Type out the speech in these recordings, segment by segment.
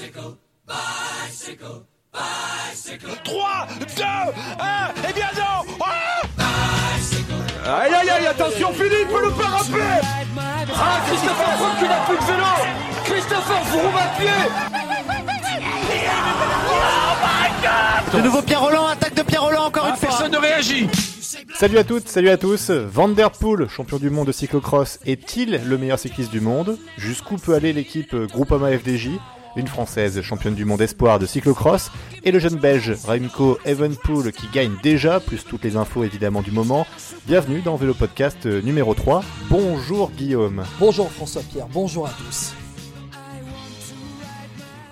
Bicycle, bicycle, bicycle. 3, 2, 1, et bien non ah Aïe aïe aïe, attention Philippe, le parapet Ah, Christopher croit qu'il n'a plus de vélo Christopher vous roule à pied De nouveau Pierre Roland, attaque de Pierre Roland encore une fois. Personne ne réagit Salut à toutes, salut à tous. Van Der Poel, champion du monde de cyclocross, est-il le meilleur cycliste du monde? Jusqu'où peut aller l'équipe Groupama FDJ Une française championne du monde espoir de cyclocross et le jeune belge Remco Evenpool qui gagne déjà, plus toutes les infos évidemment du moment. Bienvenue dans Vélo Podcast numéro 3. Bonjour Guillaume. Bonjour François-Pierre, bonjour à tous.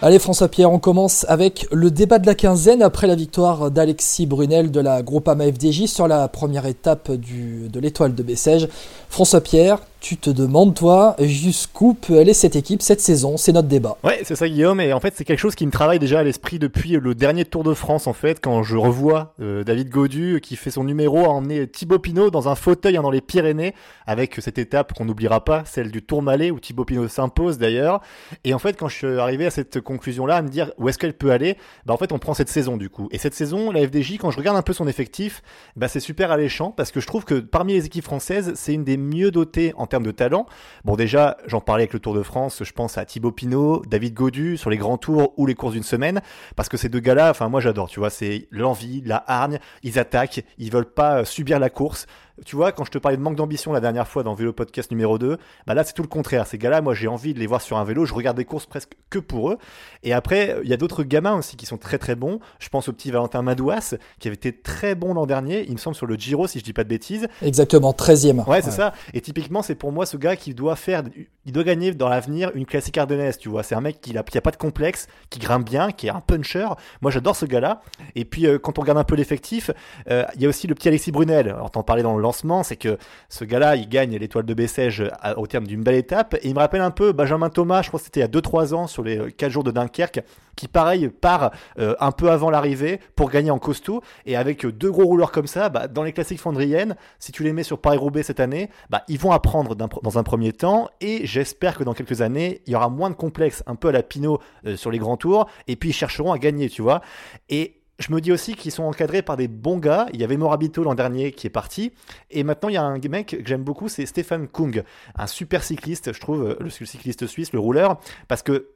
Allez François-Pierre, on commence avec le débat de la quinzaine après la victoire d'Alexis Brunel de la Groupama FDJ sur la première étape de l'étoile de Bessèges. François-Pierre, tu te demandes, toi, jusqu'où peut aller cette équipe cette saison C'est notre débat. Ouais, c'est ça, Guillaume. Et en fait, c'est quelque chose qui me travaille déjà à l'esprit depuis le dernier Tour de France, en fait, quand je revois euh, David Godu qui fait son numéro à emmener Thibaut Pinot dans un fauteuil dans les Pyrénées, avec cette étape qu'on n'oubliera pas, celle du Tourmalet, où Thibaut Pinot s'impose d'ailleurs. Et en fait, quand je suis arrivé à cette conclusion-là, à me dire où est-ce qu'elle peut aller, bah en fait, on prend cette saison du coup. Et cette saison, la FDJ, quand je regarde un peu son effectif, bah c'est super alléchant parce que je trouve que parmi les équipes françaises, c'est une des mieux dotées en termes de talent. Bon, déjà, j'en parlais avec le Tour de France, je pense à Thibaut Pinot, David Godu sur les grands tours ou les courses d'une semaine, parce que ces deux gars-là, enfin, moi j'adore, tu vois, c'est l'envie, la hargne, ils attaquent, ils veulent pas subir la course tu vois, quand je te parlais de manque d'ambition la dernière fois dans Vélo Podcast numéro 2, bah là c'est tout le contraire. Ces gars-là, moi j'ai envie de les voir sur un vélo, je regarde des courses presque que pour eux. Et après, il y a d'autres gamins aussi qui sont très très bons. Je pense au petit Valentin Madouas, qui avait été très bon l'an dernier, il me semble sur le Giro si je dis pas de bêtises. Exactement, 13e. Ouais, c'est ça. Et typiquement, c'est pour moi ce gars qui doit faire, il doit gagner dans l'avenir une classique ardennaise, tu vois. C'est un mec qui a, qui a pas de complexe, qui grimpe bien, qui est un puncher. Moi j'adore ce gars-là. Et puis euh, quand on regarde un peu l'effectif, euh, il y a aussi le petit Alexis Brunel. Alors t'en parlais dans le c'est que ce gars-là, il gagne l'étoile de Bessèges au terme d'une belle étape. Et il me rappelle un peu Benjamin Thomas, je crois que c'était il y a 2-3 ans sur les 4 jours de Dunkerque, qui pareil part euh, un peu avant l'arrivée pour gagner en costaud. Et avec deux gros rouleurs comme ça, bah, dans les classiques fondriennes, si tu les mets sur Paris-Roubaix cette année, bah, ils vont apprendre dans un premier temps. Et j'espère que dans quelques années, il y aura moins de complexes, un peu à la Pinot euh, sur les grands tours. Et puis ils chercheront à gagner, tu vois. Et je me dis aussi qu'ils sont encadrés par des bons gars. Il y avait Morabito l'an dernier qui est parti. Et maintenant, il y a un mec que j'aime beaucoup, c'est Stéphane Kung. Un super cycliste, je trouve, le cycliste suisse, le rouleur. Parce que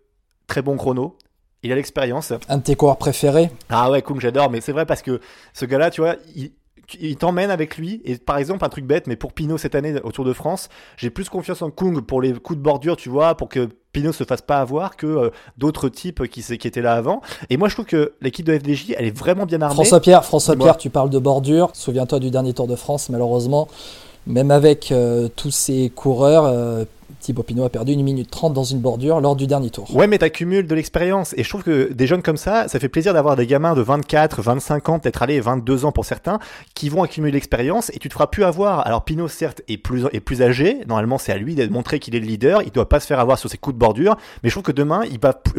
très bon chrono. Il a l'expérience. Un de tes coureurs préférés? Ah ouais, Kung, j'adore. Mais c'est vrai parce que ce gars-là, tu vois, il, il t'emmène avec lui. Et par exemple, un truc bête, mais pour Pinot cette année au Tour de France, j'ai plus confiance en Kung pour les coups de bordure, tu vois, pour que Pinot se fasse pas avoir que euh, d'autres types qui, qui étaient là avant. Et moi, je trouve que l'équipe de FDJ, elle est vraiment bien armée. François Pierre, François Pierre, tu parles de bordure. Souviens-toi du dernier Tour de France, malheureusement, même avec euh, tous ces coureurs. Thibaut Pinot a perdu 1 minute 30 dans une bordure lors du dernier tour. Ouais, mais t'accumules de l'expérience. Et je trouve que des jeunes comme ça, ça fait plaisir d'avoir des gamins de 24, 25 ans, peut-être aller 22 ans pour certains, qui vont accumuler l'expérience et tu te feras plus avoir. Alors Pinot, certes, est plus, est plus âgé. Normalement, c'est à lui de montrer qu'il est le leader. Il doit pas se faire avoir sur ses coups de bordure. Mais je trouve que demain,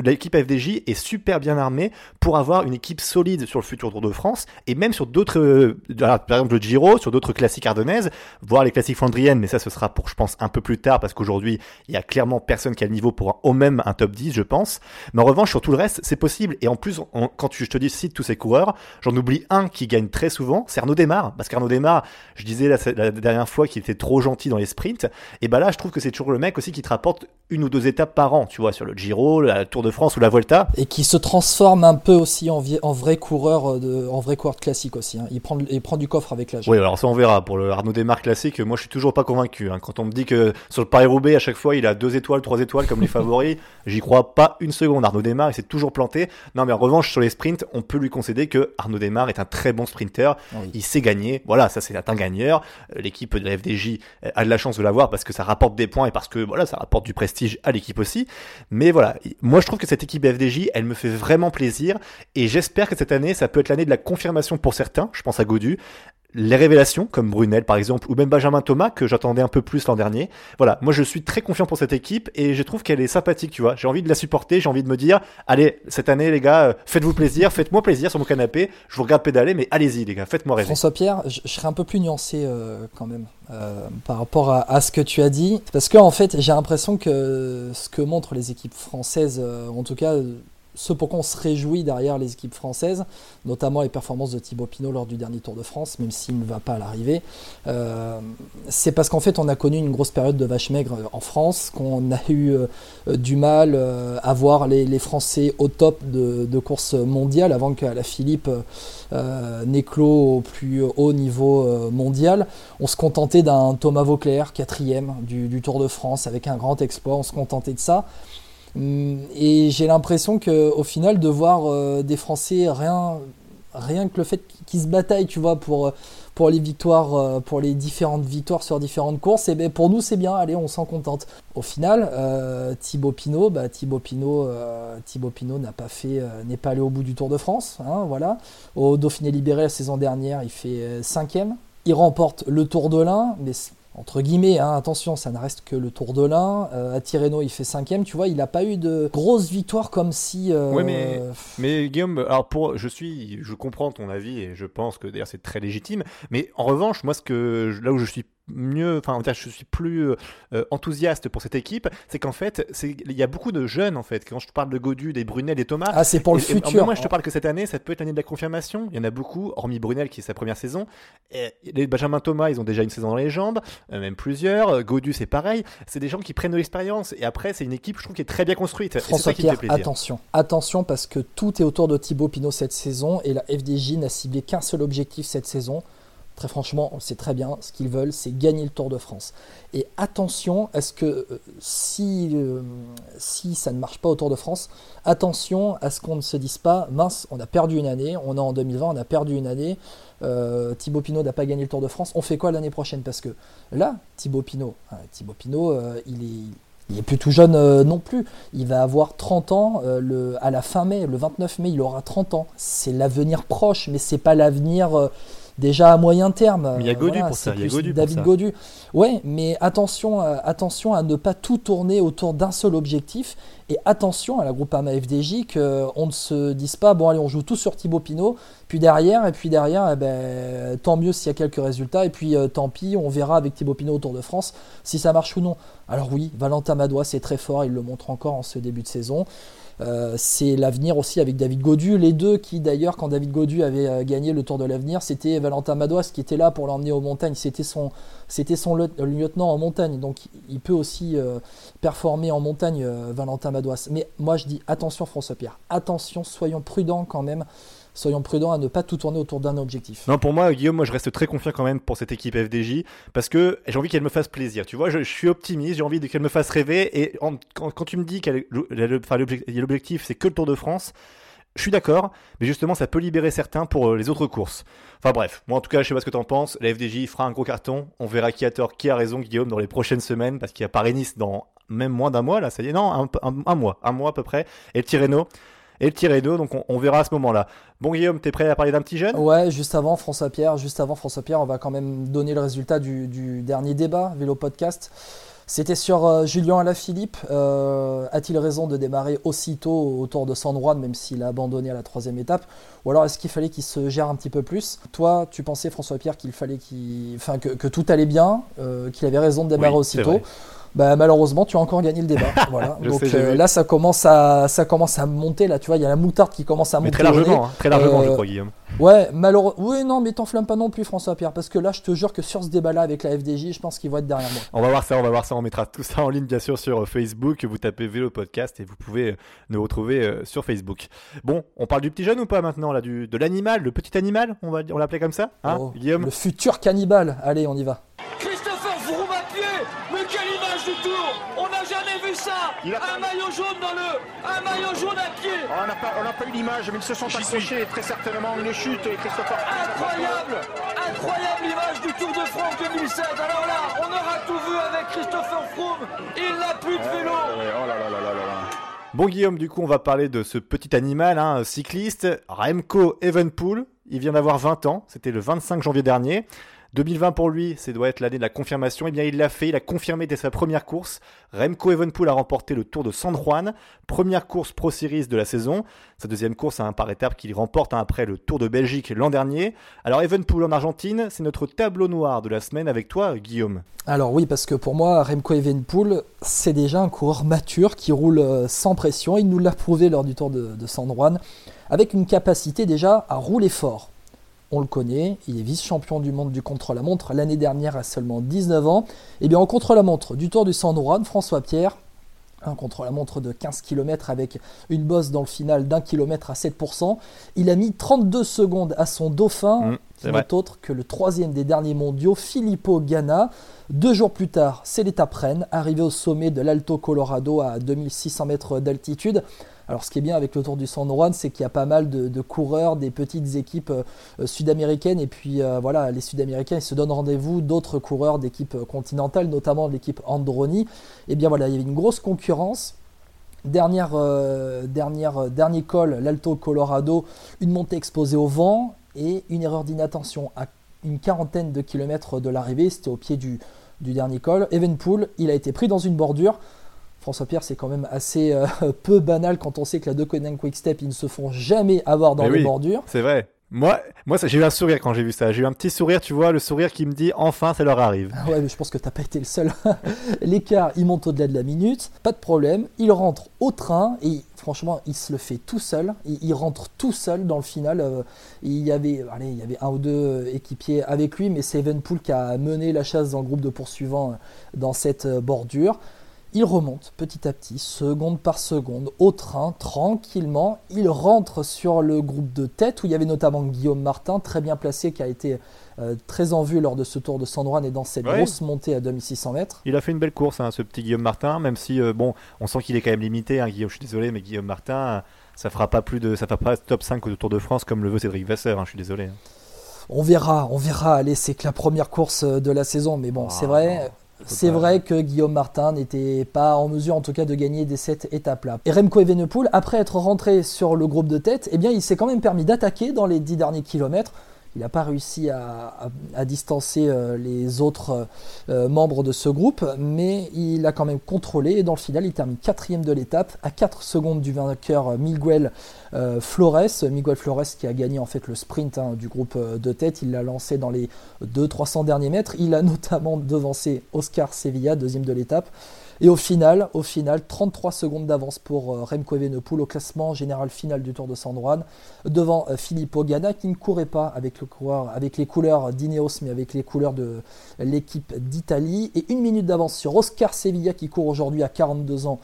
l'équipe FDJ est super bien armée pour avoir une équipe solide sur le futur Tour de France et même sur d'autres, euh, par exemple le Giro, sur d'autres classiques ardennaises, voire les classiques flandriennes. Mais ça, ce sera pour, je pense, un peu plus tard parce qu'aujourd'hui, il y a clairement personne qui a le niveau pour au même un top 10, je pense. Mais en revanche, sur tout le reste, c'est possible. Et en plus, quand tu, je te dis cite tous ces coureurs, j'en oublie un qui gagne très souvent, c'est Arnaud Desmar. Parce qu'Arnaud Desmar, je disais la, dernière fois qu'il était trop gentil dans les sprints. Et bah là, je trouve que c'est toujours le mec aussi qui te rapporte une ou deux étapes par an, tu vois, sur le Giro, la Tour de France ou la Volta. Et qui se transforme un peu aussi en, en vrai coureur de, en vrai coureur classique aussi. Hein. Il, prend, il prend du coffre avec l'âge. Oui, alors ça on verra. Pour le Arnaud Desmar classique, moi je suis toujours pas convaincu. Hein. Quand on me dit que sur le Paris-Roubaix, chaque fois, il a deux étoiles, trois étoiles comme les favoris. J'y crois pas une seconde. Arnaud Desmar, il s'est toujours planté. Non, mais en revanche, sur les sprints, on peut lui concéder que Arnaud Desmar est un très bon sprinter. Oui. Il sait gagner. Voilà, ça c'est un gagneur. L'équipe de la FDJ a de la chance de l'avoir parce que ça rapporte des points et parce que voilà, ça rapporte du prestige à l'équipe aussi. Mais voilà, moi je trouve que cette équipe FDJ, elle me fait vraiment plaisir et j'espère que cette année, ça peut être l'année de la confirmation pour certains. Je pense à Godu les révélations, comme Brunel par exemple, ou même Benjamin Thomas, que j'attendais un peu plus l'an dernier. Voilà, moi je suis très confiant pour cette équipe et je trouve qu'elle est sympathique, tu vois. J'ai envie de la supporter, j'ai envie de me dire, allez, cette année les gars, euh, faites-vous plaisir, faites-moi plaisir sur mon canapé, je vous regarde pédaler, mais allez-y les gars, faites-moi rêver. François Pierre, je, serais un peu plus nuancé euh, quand même. Euh, par rapport à, ce que tu as dit, parce que en fait j'ai l'impression que ce que montrent les équipes françaises, en tout cas ce pourquoi on se réjouit derrière les équipes françaises, notamment les performances de Thibaut Pinot lors du dernier Tour de France, même s'il ne va pas à l'arrivée, euh, c'est parce qu'en fait on a connu une grosse période de vache maigre en France, qu'on a eu euh, du mal euh, à voir les, Français au top de, course mondiale avant qu'à la Philippe n'éclot au plus haut niveau mondial. On se contentait d'un Thomas Vauclair, quatrième du Tour de France, avec un grand exploit, on se contentait de ça. Hum, et j'ai l'impression qu'au final, de voir euh, des Français, rien, rien que le fait qu'ils se bataillent, tu vois, pour, pour les victoires, euh, pour les différentes victoires sur différentes courses, et eh ben pour nous c'est bien, allez, on s'en contente. Au final, euh, Thibaut Pinot, bah, Thibaut Pinot, Thibaut Pinot n'a pas fait, n'est pas allé au bout du Tour de France, hein, voilà. Au Dauphiné libéré la saison dernière, il fait cinquième. Il remporte le Tour de l'Ain, mais entre guillemets, hein, attention, ça ne reste que le Tour de l'Ain. Euh, à Tirreno, il fait cinquième. Tu vois, il n'a pas eu de grosses victoires comme si. Euh... Oui, mais, mais Guillaume, alors pour, je suis, je comprends ton avis et je pense que d'ailleurs c'est très légitime. Mais en revanche, moi, ce que là où je suis mieux, enfin, je suis plus euh, enthousiaste pour cette équipe, c'est qu'en fait, il y a beaucoup de jeunes en fait. Quand je te parle de Godu, des Brunel, des Thomas. Ah, c'est pour le futur. moi, je te parle que cette année, ça peut être l'année de la confirmation. Il y en a beaucoup, hormis Brunel qui est sa première saison. Et les Benjamin Thomas, ils ont déjà une saison dans les jambes, euh, même plusieurs. Euh, Godu, c'est pareil. C'est des gens qui prennent de l'expérience. Et après, c'est une équipe, je trouve, qui est très bien construite. François Pierre, attention, attention parce que tout est autour de Thibaut Pinot cette saison et la FDJ n'a ciblé qu'un seul objectif cette saison Très franchement, on sait très bien, ce qu'ils veulent, c'est gagner le Tour de France. Et attention, est-ce que euh, si, euh, si ça ne marche pas au Tour de France, attention à ce qu'on ne se dise pas, mince, on a perdu une année, on est en 2020, on a perdu une année, euh, Thibaut Pinot n'a pas gagné le Tour de France, on fait quoi l'année prochaine? Parce que là, Thibaut Pinot, hein, Thibaut Pinot, il est... Il est plus tout jeune non plus. Il va avoir 30 ans à la fin mai, le 29 mai, il aura 30 ans. C'est l'avenir proche, mais c'est pas l'avenir déjà à moyen terme. il y a Godu pour ça. David Godu. Ouais, mais attention, euh, attention à ne pas tout tourner autour d'un seul objectif. Et attention à la Groupama FDJ qu'on ne se dise pas, bon allez, on joue tout sur Thibaut Pinot, puis derrière, et puis derrière, eh ben, tant mieux s'il y a quelques résultats, et puis euh, tant pis, on verra avec Thibaut Pinot au Tour de France si ça marche ou non. Alors oui, Valentin Madois, c'est très fort, il le montre encore en ce début de saison. Euh, c'est l'avenir aussi avec David Godu. Les deux qui, d'ailleurs, quand David Godu avait euh, gagné le Tour de l'avenir, c'était Valentin Madouas qui était là pour l'emmener aux montagnes. C'était son, c'était son lieutenant en montagne. Donc, il peut aussi euh, performer en montagne, Valentin Madouas. Mais moi, je dis attention, François Pierre. Attention, soyons prudents quand même soyons prudents à ne pas tout tourner autour d'un objectif. Non, pour moi, Guillaume, moi je reste très confiant quand même pour cette équipe FDJ parce que j'ai envie qu'elle me fasse plaisir. Tu vois, je, suis optimiste, j'ai envie qu'elle me fasse rêver. Et quand, tu me dis qu'elle l'objectif, c'est que le Tour de France. Je suis d'accord, mais justement, ça peut libérer certains pour euh, les autres courses. Enfin bref, moi en tout cas, je sais pas ce que tu en penses. La FDJ fera un gros carton. On verra qui a tort, qui a raison, Guillaume, dans les prochaines semaines, parce qu'il y a Paris-Nice dans même moins d'un mois, là, ça y est, non, un, mois, un mois à peu près. Et le Tirreno, et le tiré d'eau. Donc on, verra à ce moment-là. Bon Guillaume, t'es prêt à parler d'un petit jeune? Ouais, juste avant François Pierre, juste avant François Pierre, on va quand même donner le résultat du, dernier débat Vélo Podcast. C'était sur euh, Julien Alaphilippe. Euh, a-t-il raison de démarrer aussitôt autour de San Juan, même s'il a abandonné à la troisième étape? Ou alors est-ce qu'il fallait qu'il se gère un petit peu plus? Toi, tu pensais, François Pierre, qu'il fallait qu'il, enfin, que, tout allait bien, euh, qu'il avait raison de démarrer aussitôt? Bah, malheureusement, tu as encore gagné le débat. voilà. Donc euh, là, ça commence à ça commence à monter. Là, tu vois, il y a la moutarde qui commence à monter. très largement, hein, très largement, je euh, crois, Guillaume. Ouais, malheureusement. Oui, non, mais t'enflamme pas non plus, François Pierre, parce que là, je te jure que sur ce débat-là avec la FDJ, je pense qu'ils vont être derrière moi. On va voir ça, on va voir ça. On mettra tout ça en ligne, bien sûr, sur Facebook. Vous tapez Vélo Podcast et vous pouvez euh, nous retrouver sur Facebook. Bon, on parle du petit jeune ou pas maintenant là, du, de l'animal, le petit animal, on va on l'appeler comme ça, hein, oh, Guillaume? Le futur cannibale. Allez, on y va. Un maillot jaune dans le. Un maillot jaune à pied oh, On n'a pas, pas, eu l'image, mais ils se sont accrochés très certainement. Une chute, Christopher. Incroyable Incroyable image du Tour de France 2007. Alors là, on aura tout vu avec Christopher Froome. Il n'a plus de vélo. oh là là là là là. Bon Guillaume, du coup on va parler de ce petit animal, hein, cycliste, Remco Evenpool. Il vient d'avoir 20 ans, c'était le 25 janvier dernier. 2020 pour lui, c'est doit être l'année de la confirmation. Et eh bien, il l'a fait, il a confirmé dès sa première course. Remco Evenpool a remporté le Tour de San Juan, première course Pro Series de la saison. Sa deuxième course à un par étape qu'il remporte hein, après le Tour de Belgique l'an dernier. Alors Evenpool en Argentine, c'est notre tableau noir de la semaine avec toi, Guillaume. Alors oui, parce que pour moi, Remco Evenpool, c'est déjà un coureur mature qui roule euh, sans pression. Il nous l'a prouvé lors du Tour de, de San Juan, avec une capacité déjà à rouler fort on le connaît, il est vice-champion du monde du contre-la-montre l'année dernière à seulement 19 ans. Et eh bien en contre-la-montre du Tour du San Juan, François Pierre, un contre-la-montre de 15 km avec une bosse dans le final d'un kilomètre à 7%. Il a mis 32 secondes à son dauphin, mmh, qui n'est autre que le troisième des derniers mondiaux, Filippo Ganna. Deux jours plus tard, c'est l'étape Rennes, arrivé au sommet de l'Alto Colorado à 2600 mètres d'altitude. Alors ce qui est bien avec le Tour du San Juan, c'est qu'il y a pas mal de, coureurs, des petites équipes euh, sud-américaines, et puis euh, voilà, les sud-américains ils se donnent rendez-vous d'autres coureurs d'équipes continentales, notamment l'équipe Androni. Et eh bien voilà, il y avait une grosse concurrence. Euh, dernière, dernier col, l'Alto Colorado, une montée exposée au vent et une erreur d'inattention à une quarantaine de kilomètres de l'arrivée, c'était au pied du, du dernier col. Evenpool, il a été pris dans une bordure. François Pierre, c'est quand même assez euh, peu banal quand on sait que la Deceuninck Quick Step, ils ne se font jamais avoir dans les bordures. C'est vrai. Moi, moi j'ai eu un sourire quand j'ai vu ça. J'ai eu un petit sourire, tu vois, le sourire qui me dit enfin ça leur arrive. Ah ouais, mais je pense que t'as pas été le seul. L'écart, il monte au-delà de la minute, pas de problème. Il rentre au train et franchement, il se le fait tout seul. Il, rentre tout seul dans le final. Euh, il y avait, allez, il y avait un ou deux équipiers avec lui, mais c'est Evenpool qui a mené la chasse dans le groupe de poursuivants euh, dans cette bordure. Il remonte petit à petit, seconde par seconde, au train, tranquillement. Il rentre sur le groupe de tête, où il y avait notamment Guillaume Martin, très bien placé, qui a été euh, très en vue lors de ce tour de San Juan et dans cette grosse montée à 2600 mètres. Il a fait une belle course, hein, ce petit Guillaume Martin, même si, euh, bon, on sent qu'il est quand même limité. Hein, Guillaume, je suis désolé, mais Guillaume Martin, ça fera pas plus de, ça fera pas top 5 au Tour de France comme le veut Cédric Vasseur, hein, je suis désolé. On verra, on verra. Allez, c'est que la première course de la saison, mais bon, c'est ah, vrai. C'est vrai que Guillaume Martin n'était pas en mesure en tout cas de gagner des cette étapes-là. Et Remco Evenepoel, après être rentré sur le groupe de tête, eh bien il s'est quand même permis d'attaquer dans les dix derniers kilomètres. Il n'a pas réussi à, distancer euh, les autres euh, membres de ce groupe, mais il a quand même contrôlé et dans le final, il termine quatrième de l'étape à 4 secondes du vainqueur Miguel euh, Flores. Miguel Flores qui a gagné en fait le sprint hein, du groupe de tête, il l'a lancé dans les 200-300 derniers mètres. Il a notamment devancé Oscar Sevilla, deuxième de l'étape. Et au final, au final 33 secondes d'avance pour euh, Remco Evenepoel au classement général final du Tour de San Juan, devant euh, Filippo Ganna qui ne courait pas avec, les couleurs d'Ineos mais avec les couleurs de l'équipe d'Italie. Et une minute d'avance sur Oscar Sevilla qui court aujourd'hui à 42 ans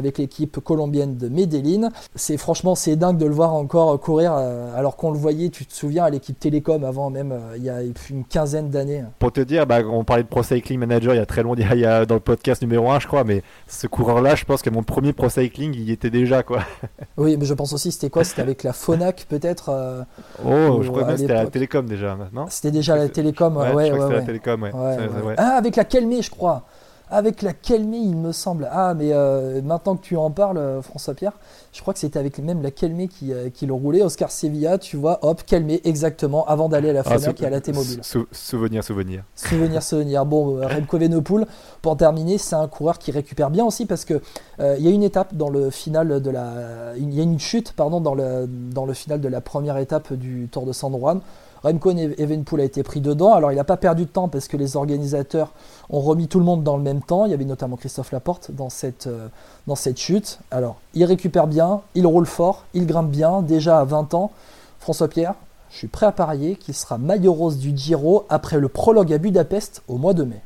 avec l'équipe colombienne de Medellin. C'est franchement c'est dingue de le voir encore courir euh, alors qu'on le voyait, tu te souviens, à l'équipe Télécom avant même euh, il y a une quinzaine d'années. Pour te dire, bah, on parlait de Pro Cycling Manager il y a très longtemps, il y a, dans le podcast numéro 1 je crois, mais ce coureur-là, je pense que mon premier Pro Cycling, il y était déjà quoi. oui, mais je pense aussi c'était quoi? C'était avec la Phonak peut-être euh, Oh, je crois que c'était la Télécom déjà, non C'était déjà la Télécom, ouais, ouais, ouais, la Télécom, ouais. Ah, avec la Kelmé, je crois avec la Kelmé, il me semble. Ah, mais euh, maintenant que tu en parles, euh, François Pierre, je crois que c'était avec même la Kelmé qui, euh, qui le roulait. Oscar Sevilla, tu vois, hop, Kelmé, exactement, avant d'aller à la ah, FNAC et à la T-Mobile. souvenir, souvenir. Souvenir, souvenir. Bon, Remco Evenepoel, pour terminer, c'est un coureur qui récupère bien aussi parce que il y a une étape dans le final de la. Il y a une chute, pardon, dans le, dans le final de la première étape du Tour de San Juan. Remco Evenpool a été pris dedans. Alors il n'a pas perdu de temps parce que les organisateurs ont remis tout le monde dans le même temps. Il y avait notamment Christophe Laporte dans cette, euh, dans cette chute. Alors il récupère bien, il roule fort, il grimpe bien, déjà à 20 ans. François Pierre, je suis prêt à parier qu'il sera maillot rose du Giro après le prologue à Budapest au mois de mai.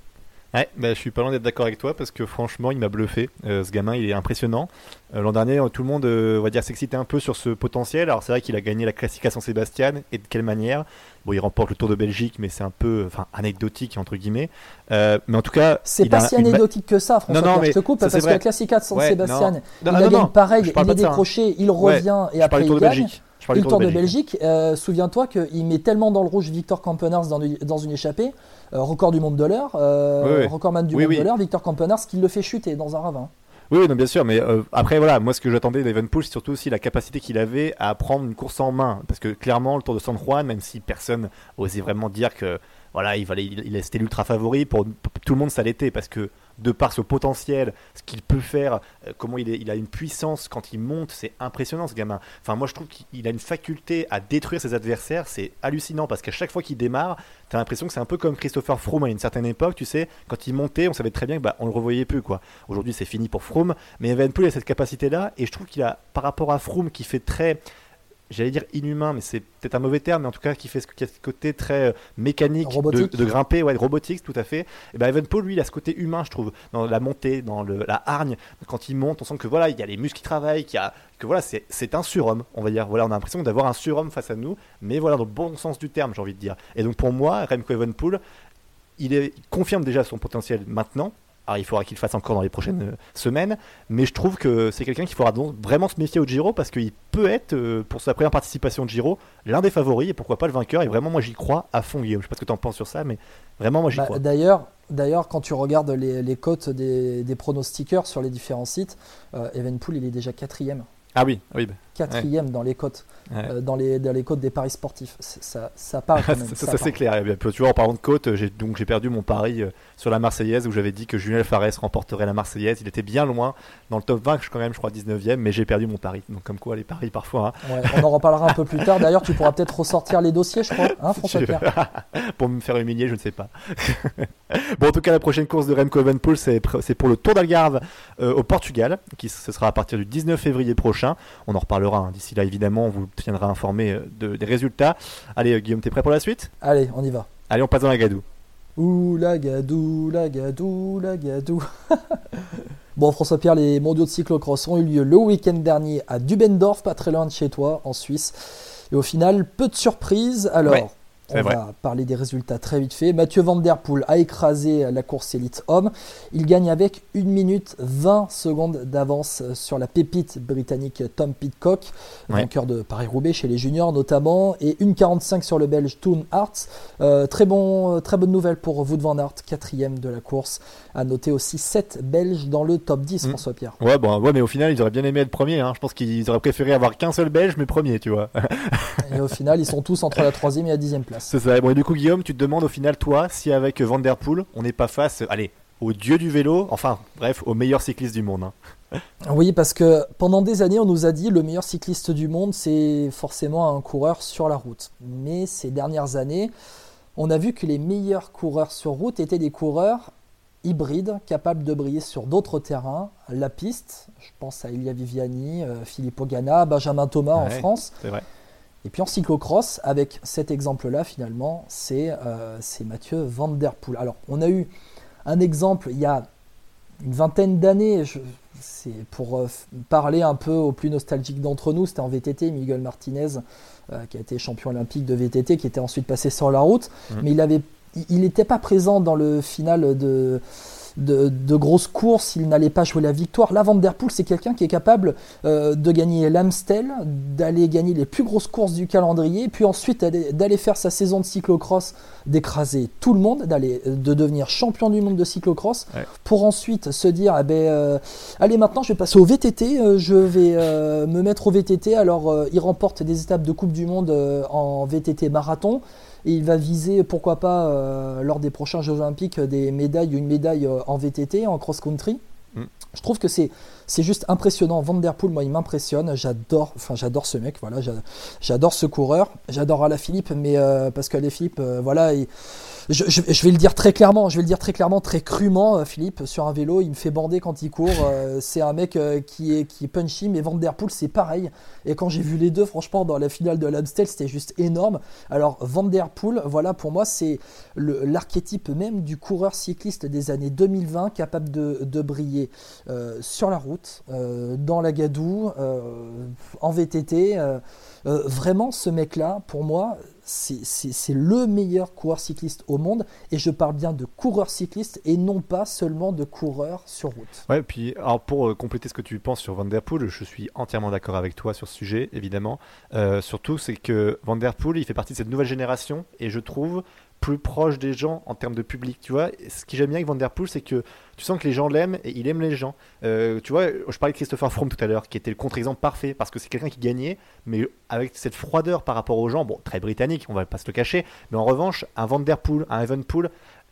Ouais, bah, je suis pas loin d'être d'accord avec toi parce que franchement, il m'a bluffé. Euh, ce gamin, il est impressionnant. Euh, l'an dernier, tout le monde, euh, va dire, s'excitait un peu sur ce potentiel. Alors c'est vrai qu'il a gagné la Classica San Sébastien et de quelle manière? Bon, il remporte le Tour de Belgique, mais c'est un peu, enfin, anecdotique entre guillemets. mais en tout cas, c'est pas si anecdotique que ça, François. Non, non, mais je te coupe parce que la Classica de San Sébastien, il a gagné pareil, il est décroché, il revient et après il gagne. Le Tour de Belgique, souviens-toi qu'il met tellement dans le rouge Victor Campenars dans, dans une échappée euh, record du monde de l'heure, euh, recordman du monde de l'heure, Victor Campenars, qui le fait chuter dans un ravin. Oui, non, bien sûr, mais euh, après, voilà, moi ce que j'attendais d'Evenpool, c'est surtout aussi la capacité qu'il avait à prendre une course en main. Parce que clairement, le Tour de San Juan, même si personne osait vraiment dire que voilà, il, il, il l'ultra favori pour, tout le monde, ça l'était parce que de par ce potentiel, ce qu'il peut faire, euh, comment il, a une puissance quand il monte, c'est impressionnant ce gamin. Enfin, moi je trouve qu'il a une faculté à détruire ses adversaires, c'est hallucinant parce qu'à chaque fois qu'il démarre, t'as l'impression que c'est un peu comme Christopher Froome à une certaine époque, tu sais, quand il montait, on savait très bien que bah, on le revoyait plus quoi. Aujourd'hui c'est fini pour Froome, mais Evenpool a cette capacité là et je trouve qu'il a par rapport à Froome qui fait très j'allais dire inhumain, mais c'est peut-être un mauvais terme, mais en tout cas qui fait ce, qui a ce côté très euh, mécanique de, grimper, ouais, robotique, tout à fait. Et ben Evenpool, lui, il a ce côté humain, je trouve, dans la montée, dans le, la hargne. Quand il monte, on sent que voilà, il y a les muscles qui travaillent, qu'il y a, que voilà, c'est un surhomme, on va dire. Voilà, on a l'impression d'avoir un surhomme face à nous, mais voilà, dans le bon sens du terme, j'ai envie de dire. Et donc pour moi, Remco Evenpool, il, est, il confirme déjà son potentiel maintenant, alors il faudra qu'il le fasse encore dans les prochaines euh, semaines, mais je trouve que c'est quelqu'un qu'il faudra donc vraiment se méfier au Giro parce qu'il peut être, euh, pour sa première participation au Giro, l'un des favoris et pourquoi pas le vainqueur. Et vraiment, moi j'y crois à fond, Guillaume. Je sais pas ce que tu en penses sur ça, mais vraiment, moi j'y bah, crois. D'ailleurs, D'ailleurs, quand tu regardes les, cotes des, pronostiqueurs sur les différents sites, euh, Evenpool il est déjà quatrième. Ah oui, oui. Bah, quatrième dans les cotes, euh, dans, les, dans les cotes des paris sportifs. Ça, ça quand même. ça, c'est clair. Tu vois, en parlant de cotes, j'ai donc j'ai perdu mon pari euh, sur la Marseillaise où j'avais dit que Julien Fares remporterait la Marseillaise. Il était bien loin dans le top 20, quand même, je crois 19e, mais j'ai perdu mon pari. Donc comme quoi les paris parfois. Hein. on en reparlera un peu plus tard. D'ailleurs, tu pourras peut-être ressortir les dossiers, je crois, hein, François Pierre. pour me faire humilier, je ne sais pas. bon, en tout cas, la prochaine course de Remco Evenepoel, c'est pour le Tour d'Algarve euh, au Portugal, qui ce sera à partir du 19 février prochain. On en hein. d'ici là, évidemment, on vous tiendra informé euh, de, des résultats. Allez, euh, Guillaume, t'es prêt pour la suite? Allez, on y va. Allez, on passe dans la gadou. Ouh, la gadou, la gadou, la gadou. bon, François-Pierre, les mondiaux de cyclocross ont eu lieu le week-end dernier à Dubendorf, pas très loin de chez toi, en Suisse. Et au final, peu de surprises. Alors, on va parler des résultats très vite fait. Mathieu Van Der Poel a écrasé la course élite homme. Il gagne avec 1 minute 20 secondes d'avance sur la pépite britannique Tom Pitcock, vainqueur de Paris-Roubaix chez les juniors notamment, et 1,45 sur le belge Toon Hart. Euh, très, bon, très bonne nouvelle pour Wout Van Aert, quatrième de la course. À noter aussi 7 belges dans le top 10, mm. François-Pierre. Ouais, bon, ouais, mais au final, ils auraient bien aimé être premier. Hein. Je pense qu'ils auraient préféré avoir qu'un seul belge, mais premier, tu vois. et au final, ils sont tous entre la troisième et la dixième place. C'est ça. Bon, et du coup, Guillaume, tu te demandes au final, toi, si avec Van Der Poel, on n'est pas face, allez, au dieu du vélo, enfin, bref, au meilleur cycliste du monde. Hein. Oui, parce que pendant des années, on nous a dit le meilleur cycliste du monde, c'est forcément un coureur sur la route. Mais ces dernières années, on a vu que les meilleurs coureurs sur route étaient des coureurs hybrides, capables de briller sur d'autres terrains. La piste, je pense à Elia Viviani, euh, Philippe Ogana, Benjamin Thomas en France. C'est vrai. Et puis en cyclocross, avec cet exemple-là, finalement, euh, c'est Mathieu Van Der Poel. Alors, on a eu un exemple il y a une vingtaine d'années, c'est pour euh, parler un peu au plus nostalgique d'entre nous, c'était en VTT, Miguel Martinez, euh, qui a été champion olympique de VTT, qui était ensuite passé sur la route, mmh. mais il avait il n'était pas présent dans le final de, de, grosses courses, il n'allait pas jouer la victoire. Là, Van Der Poel, c'est quelqu'un qui est capable euh, de gagner l'Amstel, d'aller gagner les plus grosses courses du calendrier, puis ensuite d'aller faire sa saison de cyclocross, d'écraser tout le monde, d'aller de devenir champion du monde de cyclocross, pour ensuite se dire, eh ben, euh, allez maintenant je vais passer au VTT, euh, je vais me mettre au VTT. Alors, il remporte des étapes de Coupe du Monde en VTT marathon et il va viser, pourquoi pas, euh, lors des prochains Jeux Olympiques, des médailles, une médaille euh, en VTT, en cross-country. Mm. Je trouve que c'est c'est juste impressionnant. Van Der Poel, moi, il m'impressionne. J'adore, enfin, j'adore ce mec. Voilà, j'adore ce coureur. J'adore Alaphilippe, mais euh, parce qu'Alaphilippe, euh, voilà, il, je, vais le dire très clairement, je vais le dire très clairement, très crûment, euh, Philippe, sur un vélo, il me fait bander quand il court. Euh, c'est un mec euh, qui, est, punchy, mais Van Der Poel, c'est pareil. Et quand j'ai vu les deux, franchement, dans la finale de l'Amstel, c'était juste énorme. Alors, Van Der Poel, voilà, pour moi, c'est l'archétype même du coureur cycliste des années 2020, capable de, de briller sur la route, dans la gadoue, en VTT. vraiment, ce mec-là, pour moi, c'est le meilleur coureur cycliste au monde. Et je parle bien de coureur cycliste et non pas seulement de coureur sur route. Ouais, puis alors pour euh, compléter ce que tu penses sur Van je suis entièrement d'accord avec toi sur ce sujet, évidemment. Euh, surtout, c'est que Van il fait partie de cette nouvelle génération et je trouve plus proche des gens en termes de public, tu vois. Ce qui j'aime bien avec Van Der Poel, c'est que tu sens que les gens l'aiment et il aime les gens. Euh, tu vois, je parlais de Christopher Froome tout à l'heure, qui était le contre-exemple parfait, parce que c'est quelqu'un qui gagnait, mais avec cette froideur par rapport aux gens, bon, très britannique, on va pas se le cacher, mais en revanche, un Van Der Poel, un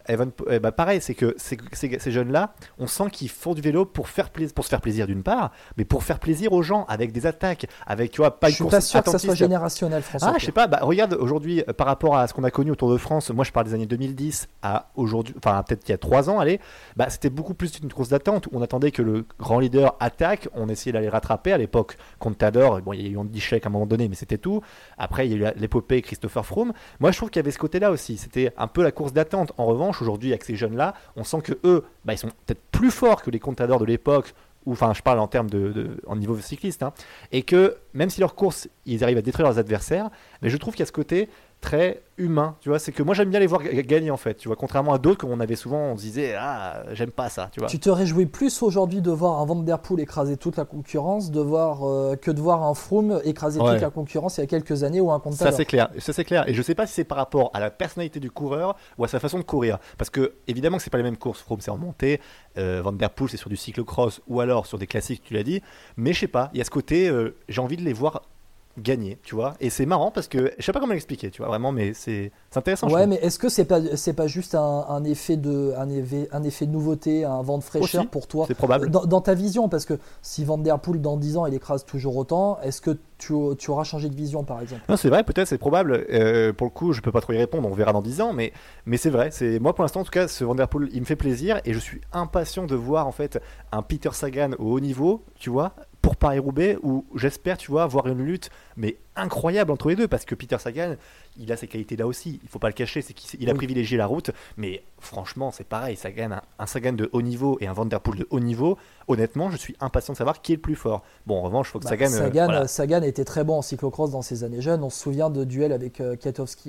Evan, eh ben, pareil, c'est que ces, ces, ces jeunes-là, on sent qu'ils font du vélo pour, faire plaisir, pour se faire plaisir d'une part, mais pour faire plaisir aux gens avec des attaques, avec tu vois pas Je suis pas sûr que ça soit générationnel, François. Ah, je sais pas. Bah, regarde aujourd'hui euh, par rapport à ce qu'on a connu autour de France. Moi, je parle des années 2010 à aujourd'hui, enfin peut-être qu'il y a trois ans. Allez, bah c'était beaucoup plus une course d'attente. On attendait que le grand leader attaque, on essayait d'aller rattraper. À l'époque, Contador, bon, il y a eu Andy Schleck à un moment donné, mais c'était tout. Après, il y a eu l'épopée Christopher Froome. Moi, je trouve qu'il y avait ce côté-là aussi. C'était un peu la course d'attente. En revanche, aujourd'hui, avec ces jeunes là on sent que eux, bah, ils sont peut-être plus forts que les contadors de l'époque, ou enfin je parle en termes de, de en niveau cycliste, hein, et que même si leur course, ils arrivent à détruire leurs adversaires, mais je trouve a ce côté très humain, tu vois, c'est que moi j'aime bien les voir gagner en fait, tu vois, contrairement à d'autres qu'on avait souvent, on se disait ah j'aime pas ça, tu vois. Tu te réjouis plus aujourd'hui de voir un Van Der Poel écraser toute la concurrence, de voir euh, que de voir un Froome écraser Ouais. toute la concurrence il y a quelques années ou un Ça Contador. c'est clair, ça c'est clair. Et je sais pas si c'est par rapport à la personnalité du coureur ou à sa façon de courir, parce que évidemment que c'est pas les mêmes courses. Froome c'est en montée, euh, Van der Poel c'est sur du cyclocross ou alors sur des classiques, tu l'as dit. Mais je sais pas, il y a ce côté, euh, j'ai envie de les voir gagner, tu vois. Et c'est marrant parce que je sais pas comment l'expliquer, tu vois, vraiment, mais c'est intéressant. Ouais, mais est-ce que c'est pas c'est pas juste un, un effet de un effet, un effet de nouveauté, un vent de fraîcheur Aussi, pour toi? c'est probable. dans, dans ta vision Parce que si Van Der Poel dans 10 ans il écrase toujours autant, est-ce que tu, tu auras changé de vision par exemple? Non, c'est vrai, peut-être, c'est probable. Euh, pour le coup, je peux pas trop y répondre, on verra dans 10 ans, mais, mais c'est vrai. C'est moi pour l'instant, en tout cas, ce Vanderpool, il me fait plaisir et je suis impatient de voir en fait un Peter Sagan au haut niveau, tu vois, pour Paris Roubaix, où j'espère, tu vois, voir une lutte mais incroyable entre les deux, parce que Peter Sagan, il a ses qualités là aussi. Il faut pas le cacher, c'est qu'il il a Oui. privilégié la route, mais franchement, c'est pareil. Sagan, un, un Sagan de haut niveau et un Vanderpool de haut niveau. Honnêtement, je suis impatient de savoir qui est le plus fort. Bon, en revanche, il faut que Bah, Sagan, euh, Sagan, voilà. Sagan était très bon en cyclocross dans ses années jeunes. On se souvient de duels avec euh,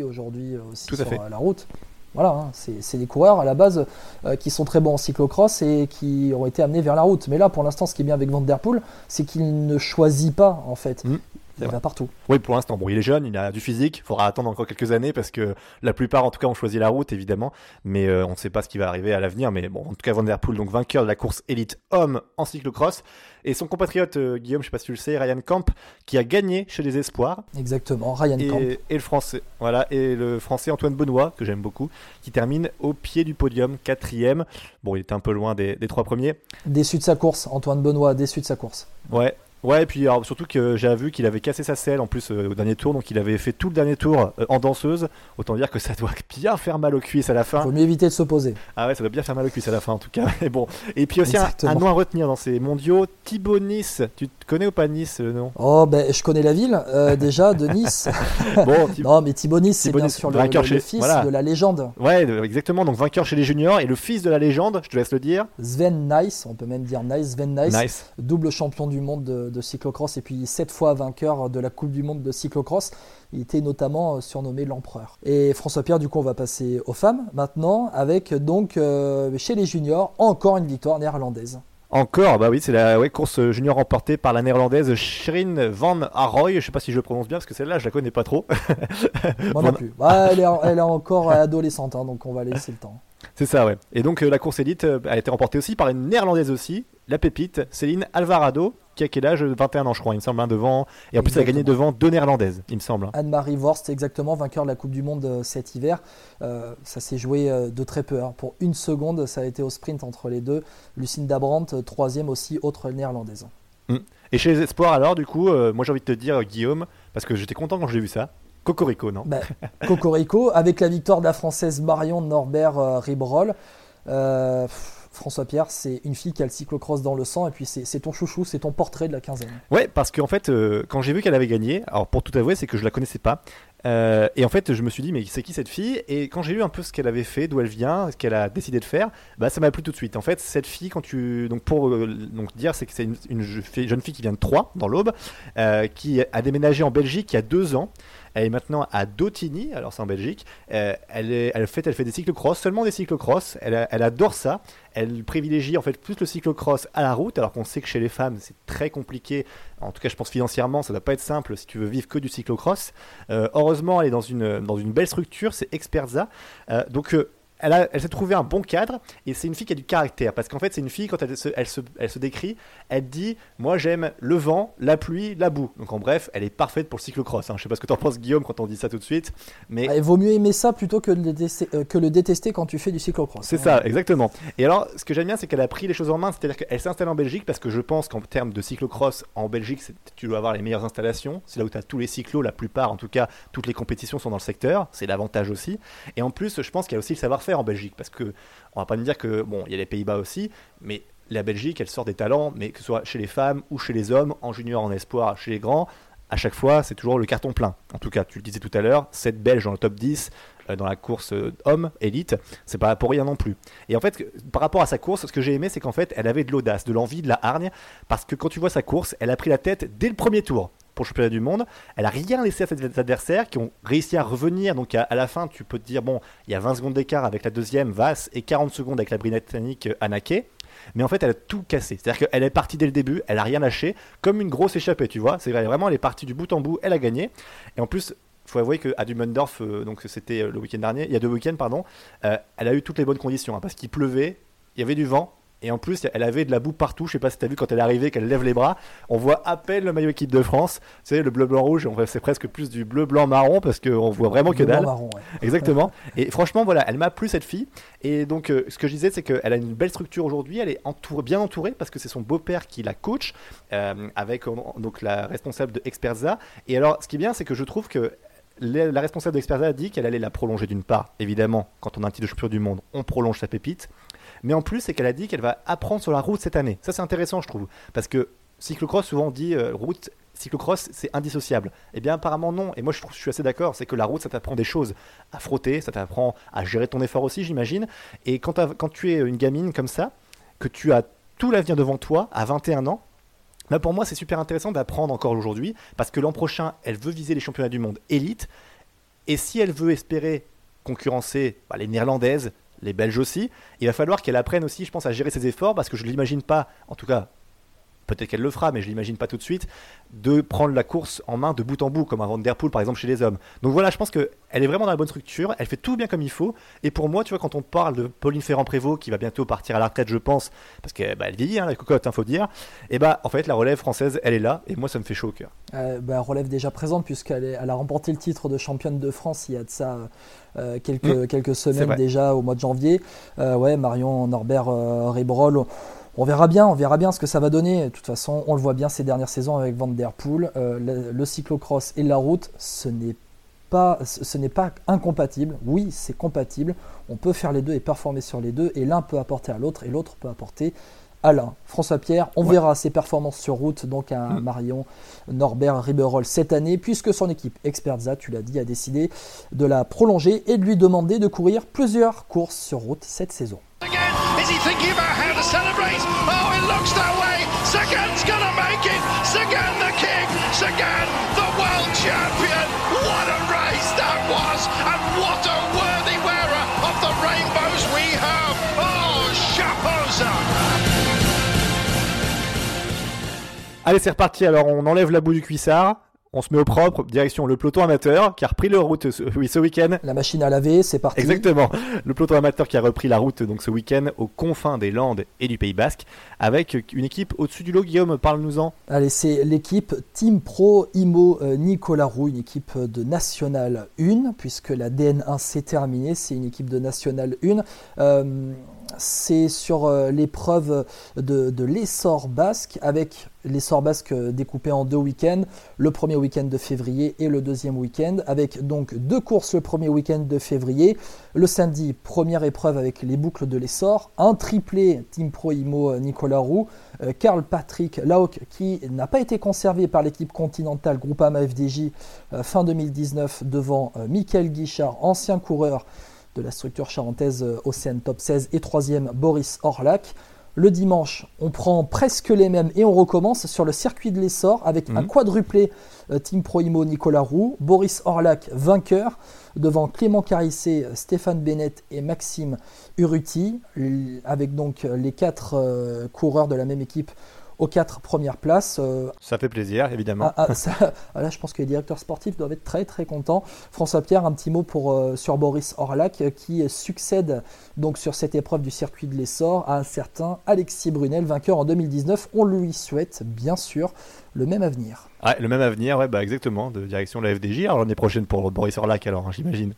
aujourd'hui euh, aussi Tout à sur fait. euh, la route. Voilà, hein, c'est des coureurs à la base euh, qui sont très bons en cyclocross et qui ont été amenés vers la route. Mais là, pour l'instant, ce qui est bien avec Van Der Poel, c'est qu'il ne choisit pas en fait. Mm, c'est il va partout. Oui, pour l'instant. Bon, il est jeune, il a du physique. Il faudra attendre encore quelques années parce que la plupart, en tout cas, ont choisi la route, évidemment. Mais euh, on ne sait pas ce qui va arriver à l'avenir. Mais bon, en tout cas, Van Der Poel, donc vainqueur de la course élite homme en cyclocross. Et son compatriote, euh, Guillaume, je sais pas si tu le sais, Ryan Camp, qui a gagné chez les Espoirs. Exactement, Ryan Camp. Et, et le français, voilà, et le français Antoine Benoît, que j'aime beaucoup, qui termine au pied du podium, quatrième. Bon, il était un peu loin des, des trois premiers. Déçu de sa course, Antoine Benoît, déçu de sa course. Ouais. Ouais, et puis alors, surtout que j'ai vu qu'il avait cassé sa selle en plus euh, au dernier tour, donc il avait fait tout le dernier tour euh, en danseuse. Autant dire que ça doit bien faire mal aux cuisses à la fin. Faut mieux éviter de s'opposer. Ah ouais, ça doit bien faire mal aux cuisses à la fin en tout cas. Et bon. Et puis aussi un, un nom à retenir dans ces mondiaux, Thibaut Nice. Tu te connais ou pas Nice le nom? Oh, ben je connais la ville euh, déjà de Nice. Bon, non, mais Thibaut Nice, c'est bien Nice, sûr le, le- chez- le fils voilà. de la légende. Ouais, exactement. Donc vainqueur chez les juniors et le fils de la légende, je te laisse le dire. Sven Nice, on peut même dire Nice, Sven Nice, Nice. double champion du monde de, de cyclocross et puis sept fois vainqueur de la Coupe du monde de cyclocross. Il était notamment euh, surnommé l'empereur. Et François-Pierre, du coup, on va passer aux femmes maintenant avec donc euh, chez les juniors encore une victoire néerlandaise. Encore, bah oui, c'est la ouais, course junior remportée par la néerlandaise Shirin van Aroy. Je sais pas si je le prononce bien parce que celle-là, je la connais pas trop. Moi non plus. Elle, est, elle est encore adolescente, hein, donc on va laisser le temps. C'est ça, ouais. Et donc euh, la course élite euh, a été remportée aussi par une néerlandaise aussi, la pépite Céline Alvarado, qui a quel âge? 21 ans, je crois, il me semble, hein, devant. Et en plus, elle a gagné devant deux néerlandaises, il me semble. hein. Anne-Marie Worst, exactement, vainqueur de la Coupe du Monde euh, cet hiver. Euh, ça s'est joué euh, de très peu. hein. Pour une seconde, ça a été au sprint entre les deux. Lucinda Brandt, euh, troisième aussi, autre néerlandaise. Et chez les espoirs, alors, du coup, euh, moi j'ai envie de te dire, euh, Guillaume, parce que j'étais content quand j'ai vu ça. Cocorico, non Bah, Cocorico, avec la victoire de la française Marion Norbert euh, Ribrol. Euh, François Pierre, c'est une fille qui a le cyclocross dans le sang, et puis c'est ton chouchou, c'est ton portrait de la quinzaine. Ouais, parce qu'en fait, euh, quand j'ai vu qu'elle avait gagné, alors pour tout avouer, c'est que je la connaissais pas. Euh, et en fait, je me suis dit, mais c'est qui cette fille? Et quand j'ai vu un peu ce qu'elle avait fait, d'où elle vient, ce qu'elle a décidé de faire, bah ça m'a plu tout de suite. En fait, cette fille, quand tu donc pour euh, donc dire, c'est que c'est une, une jeune fille qui vient de Troyes, dans l'Aube, qui a déménagé en Belgique il y a deux ans. Elle est maintenant à Dautigny, alors c'est en Belgique. Euh, elle, fait, elle fait des cyclocross, seulement des cyclocross. Elle, elle adore ça. Elle privilégie en fait plus le cyclocross à la route, alors qu'on sait que chez les femmes c'est très compliqué. En tout cas, je pense financièrement, ça ne doit pas être simple si tu veux vivre que du cyclocross. Euh, heureusement, elle est dans une, dans une belle structure, c'est Expertza. Euh, elle, s'est trouvé un bon cadre et c'est une fille qui a du caractère. Parce qu'en fait c'est une fille quand elle se, elle, se, elle se décrit elle dit moi j'aime le vent la pluie la boue. Donc en bref elle est parfaite pour le cyclocross hein. je sais pas ce que tu en penses Guillaume quand on dit ça tout de suite mais il vaut mieux aimer ça plutôt que le, détester, euh, que le détester quand tu fais du cyclocross. C'est ça exactement. Et alors ce que j'aime bien c'est qu'elle a pris les choses en main c'est à dire qu'elle s'installe en Belgique parce que je pense qu'en termes de cyclocross en Belgique tu dois avoir les meilleures installations. C'est là où tu as tous les cyclos la plupart en tout cas toutes les compétitions sont dans le secteur. C'est l'avantage aussi. Et en plus je pense qu'il y a aussi le savoir-faire en Belgique parce que on va pas me dire que bon, il y a les Pays-Bas aussi, mais la Belgique, elle sort des talents, mais que ce soit chez les femmes ou chez les hommes, en junior, en espoir, chez les grands, à chaque fois, c'est toujours le carton plein. En tout cas, tu le disais tout à l'heure, 7 Belges dans le top 10 euh, dans la course euh, homme élite, c'est pas pour rien non plus. Et en fait, par rapport à sa course, ce que j'ai aimé, c'est qu'en fait, elle avait de l'audace, de l'envie, de la hargne, parce que quand tu vois sa course, elle a pris la tête dès le premier tour pour le championnat du monde. Elle a rien laissé à ses adversaires qui ont réussi à revenir. Donc à, la fin, tu peux te dire, bon, il y a 20 secondes d'écart avec la deuxième, Vass, et 40 secondes avec la britannique euh, Anake. Mais en fait, elle a tout cassé. C'est-à-dire qu'elle est partie dès le début, elle a rien lâché, comme une grosse échappée, tu vois. C'est vrai, vraiment, elle est partie du bout en bout, elle a gagné. Et en plus, il faut avouer qu'à Dumendorf, euh, donc c'était euh, le week-end dernier, il y a deux week-ends, pardon, elle a eu toutes les bonnes conditions, hein, parce qu'il pleuvait, il y avait du vent, et en plus, elle avait de la boue partout. Je sais pas si tu as vu quand elle est arrivée, qu'elle lève les bras. On voit à peine le maillot équipe de France. Tu sais, le bleu, blanc, rouge. C'est presque plus du bleu, blanc, marron parce qu'on voit vraiment que dalle. Marron, Exactement. Et franchement, voilà, elle m'a plu cette fille. Et donc, euh, ce que je disais, c'est qu'elle a une belle structure aujourd'hui. Elle est entourée, bien entourée parce que c'est son beau-père qui la coach euh, avec donc la responsable de Experza. Et alors, ce qui est bien, c'est que je trouve que la responsable d'Experza a dit qu'elle allait la prolonger d'une part. Évidemment, quand on a un titre de champion du monde, on prolonge sa pépite. Mais en plus, c'est qu'elle a dit qu'elle va apprendre sur la route cette année. Ça, c'est intéressant, je trouve. Parce que cyclocross, souvent on dit euh, route, cyclocross, c'est indissociable. Eh bien, apparemment, non. Et moi, je, suis assez d'accord. C'est que la route, ça t'apprend des choses à frotter, ça t'apprend à gérer ton effort aussi, j'imagine. Et quand, tu es une gamine comme ça, que tu as tout l'avenir devant toi, à 21 ans, Là, pour moi, c'est super intéressant d'apprendre encore aujourd'hui, parce que l'an prochain, elle veut viser les championnats du monde élite. Et si elle veut espérer concurrencer bah, les Néerlandaises, les Belges aussi. Il va falloir qu'elle apprenne aussi, je pense, à gérer ses efforts parce que je ne l'imagine pas, en tout cas, peut-être qu'elle le fera, mais je l'imagine pas tout de suite, de prendre la course en main de bout en bout, comme un Van Der Poel par exemple chez les hommes. Donc voilà, je pense qu'elle est vraiment dans la bonne structure, elle fait tout bien comme il faut. Et pour moi, tu vois, quand on parle de Pauline Ferrand-Prévot, qui va bientôt partir à la retraite, je pense, parce qu'elle bah, vieillit, hein, la cocotte, il hein, faut dire, et bah en fait, la relève française, elle est là, et moi, ça me fait chaud au cœur. Euh, bah, relève déjà présente, puisqu'elle elle a remporté le titre de championne de France il y a de ça. Euh, quelques, mmh. quelques semaines déjà au mois de janvier. Euh, ouais, Marion Norbert euh, Ribrol, on verra bien, on verra bien ce que ça va donner. De toute façon, on le voit bien ces dernières saisons avec Van Der Poel. Euh, le, cyclocross et la route, ce n'est pas, ce n'est pas incompatible. Oui, c'est compatible. On peut faire les deux et performer sur les deux, et l'un peut apporter à l'autre, et l'autre peut apporter à l'un. François Pierre, on verra ses performances sur route, donc à mm. Marion Norbert Riberol cette année, puisque son équipe Expertza, tu l'as dit, a décidé de la prolonger et de lui demander de courir plusieurs courses sur route cette saison. Is he thinking about how to celebrate? Oh, it looks that way. Sagan's gonna make it. Sagan the king. Sagan the world champion. What a race that was. And what a worthy wearer of the rainbows we have. Oh, chapeau Allez, c'est reparti. Alors, on enlève la boue du cuissard on se met au propre, direction le peloton amateur qui a repris le route ce, oui, ce week-end. La machine à laver, c'est parti. Exactement. Le peloton amateur qui a repris la route donc ce week-end aux confins des Landes et du Pays Basque avec une équipe au-dessus du lot. Guillaume, parle-nous-en. Allez, c'est l'équipe Team Pro Imo euh, Nicolas Roux, une équipe de National 1, puisque la DN1 s'est terminée. C'est une équipe de National 1. Euh, c'est sur euh, l'épreuve de, l'essor basque, avec l'essor basque découpé en deux week-ends, le premier week-end de février et le deuxième week-end, avec donc deux courses. Le premier week-end de février, le samedi première épreuve avec les boucles de l'essor, un triplé Team Pro Imo Nicolas Roux, euh, Karl Patrick Lauck qui n'a pas été conservé par l'équipe continentale Groupama FDJ euh, fin 2019 devant Michael Guichard, ancien coureur de la structure charentaise euh, Océane Top 16 et troisième Boris Orlac. Le dimanche, on prend presque les mêmes et on recommence sur le circuit de l'essor avec un Mhm. quadruplé euh, Team Proimo Nicolas Roux, Boris Orlac vainqueur devant Clément Carissé, Stéphane Bennett et Maxime Urruti, l- avec donc euh, les quatre coureurs de la même équipe aux quatre premières places. Euh, Ça fait plaisir, évidemment. ah, ah, ça- là, je pense que les directeurs sportifs doivent être très très contents. François Pierre, un petit mot pour, euh, sur Boris Orlac euh, qui succède donc sur cette épreuve du circuit de l'essor à un certain Alexis Brunel, vainqueur en 2019. On lui souhaite bien sûr le même avenir. Ouais, le même avenir, ouais, bah exactement, de direction de la FDJ. Alors l'année prochaine pour Boris Orlac, alors, hein, j'imagine.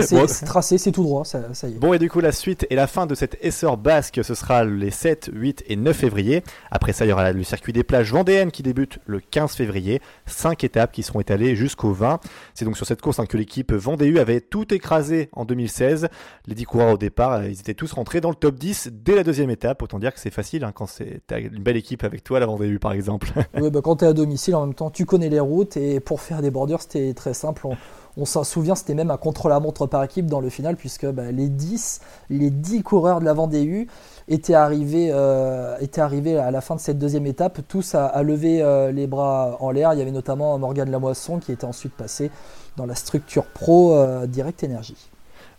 C'est Bon. c'est tracé, c'est tout droit, ça, ça y est. Bon, et du coup, la suite et la fin de cet essor basque, ce sera les 7, 8 et 9 février. Après ça, il y aura le circuit des plages vendéennes qui débute le 15 février. Cinq étapes qui seront étalées jusqu'au 20. C'est donc sur cette course hein, que l'équipe Vendée U avait tout écrasé en 2016. Les 10 coureurs au départ, euh, ils étaient tous rentrés dans le top 10 dès la deuxième étape. Autant dire que c'est facile hein, quand c'est t'as une belle équipe avec toi, la Vendée U par exemple. Bah, quand tu es à domicile, en même temps, tu connais les routes et pour faire des bordures, c'était très simple. On, on s'en souvient, c'était même un contre-la-montre par équipe dans le final, puisque bah, les 10, les 10 coureurs de la Vendée U étaient arrivés, euh, étaient arrivés à la fin de cette deuxième étape, tous à, à lever euh, les bras en l'air. Il y avait notamment Morgane Lamoisson qui était ensuite passé dans la structure pro euh, Direct Énergie.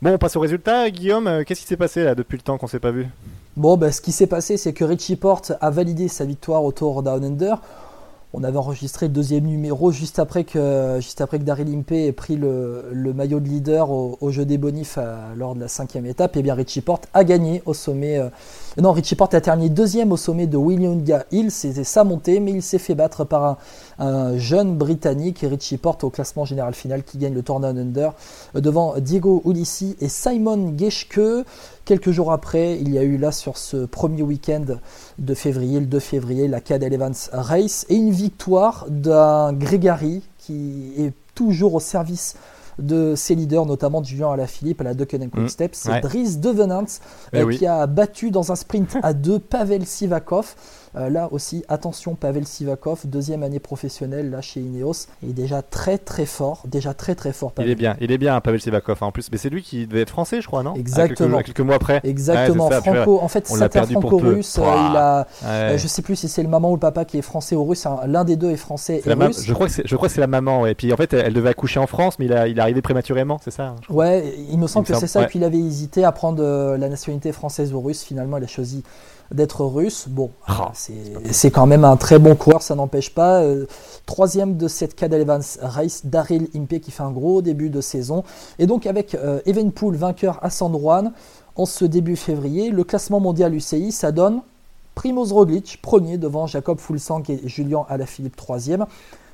Bon, on passe au résultat. Guillaume, qu'est-ce qui s'est passé là depuis le temps qu'on s'est pas vu? Bon, bah, ce qui s'est passé, c'est que Richie Porte a validé sa victoire au Tour Down Under. On avait enregistré le deuxième numéro juste après que, juste après que Daryl Impey ait pris le, maillot de leader au, au jeu des bonifs à- lors de la cinquième étape. Et bien Richie Porte a gagné au sommet. Non, Richie Porte a terminé deuxième au sommet de Williamga Hill. C'était sa montée, mais il s'est fait battre par un, un jeune Britannique, Richie Porte, au classement général final qui gagne le Tour Down Under euh, devant Diego Ulissi et Simon Geschke. Quelques jours après, il y a eu là sur ce premier week-end de février, le 2 février, la Cadel Evans Race et une victoire d'un Grégory qui est toujours au service de ses leaders, notamment Julien Alaphilippe à la Deceuninck Quick Mm, Step. C'est ouais. Dries Devenant Eh euh, oui. qui a battu dans un sprint à deux Pavel Sivakov. Euh, là aussi, attention, Pavel Sivakov, deuxième année professionnelle là chez Ineos, est déjà très très fort, déjà très très fort. Il Pavel. est bien, il est bien, Pavel Sivakov. hein, En plus, mais c'est lui qui devait être français, je crois, non? Ah, Exactement. Quelques, quelques mois après. Exactement, Ouais, ça, franco. En fait, c'est un franco-russe. euh, Il a, Ouais. euh, je sais plus si c'est le maman ou le papa qui est français ou russe. hein, L'un des deux est français et russe. Je crois que c'est, je crois que c'est la maman. Ouais. Et puis en fait, elle, devait accoucher en France, mais il, a, il est arrivé prématurément, c'est ça hein. Ouais, il me semble Il que c'est ça. Et puis il avait hésité à prendre euh, la nationalité française ou russe. Finalement, il a choisi d'être russe. Bon, Ah, c'est c'est quand même un très bon coureur, ça n'empêche pas. Euh, troisième de cette Cadel Evans Race, Daryl Impey qui fait un gros début de saison. Et donc avec euh, Evenpool vainqueur à San Juan en ce début février, le classement mondial UCI, ça donne Primoz Roglic, premier devant Jacob Fulsank et Julien Alaphilippe, troisième.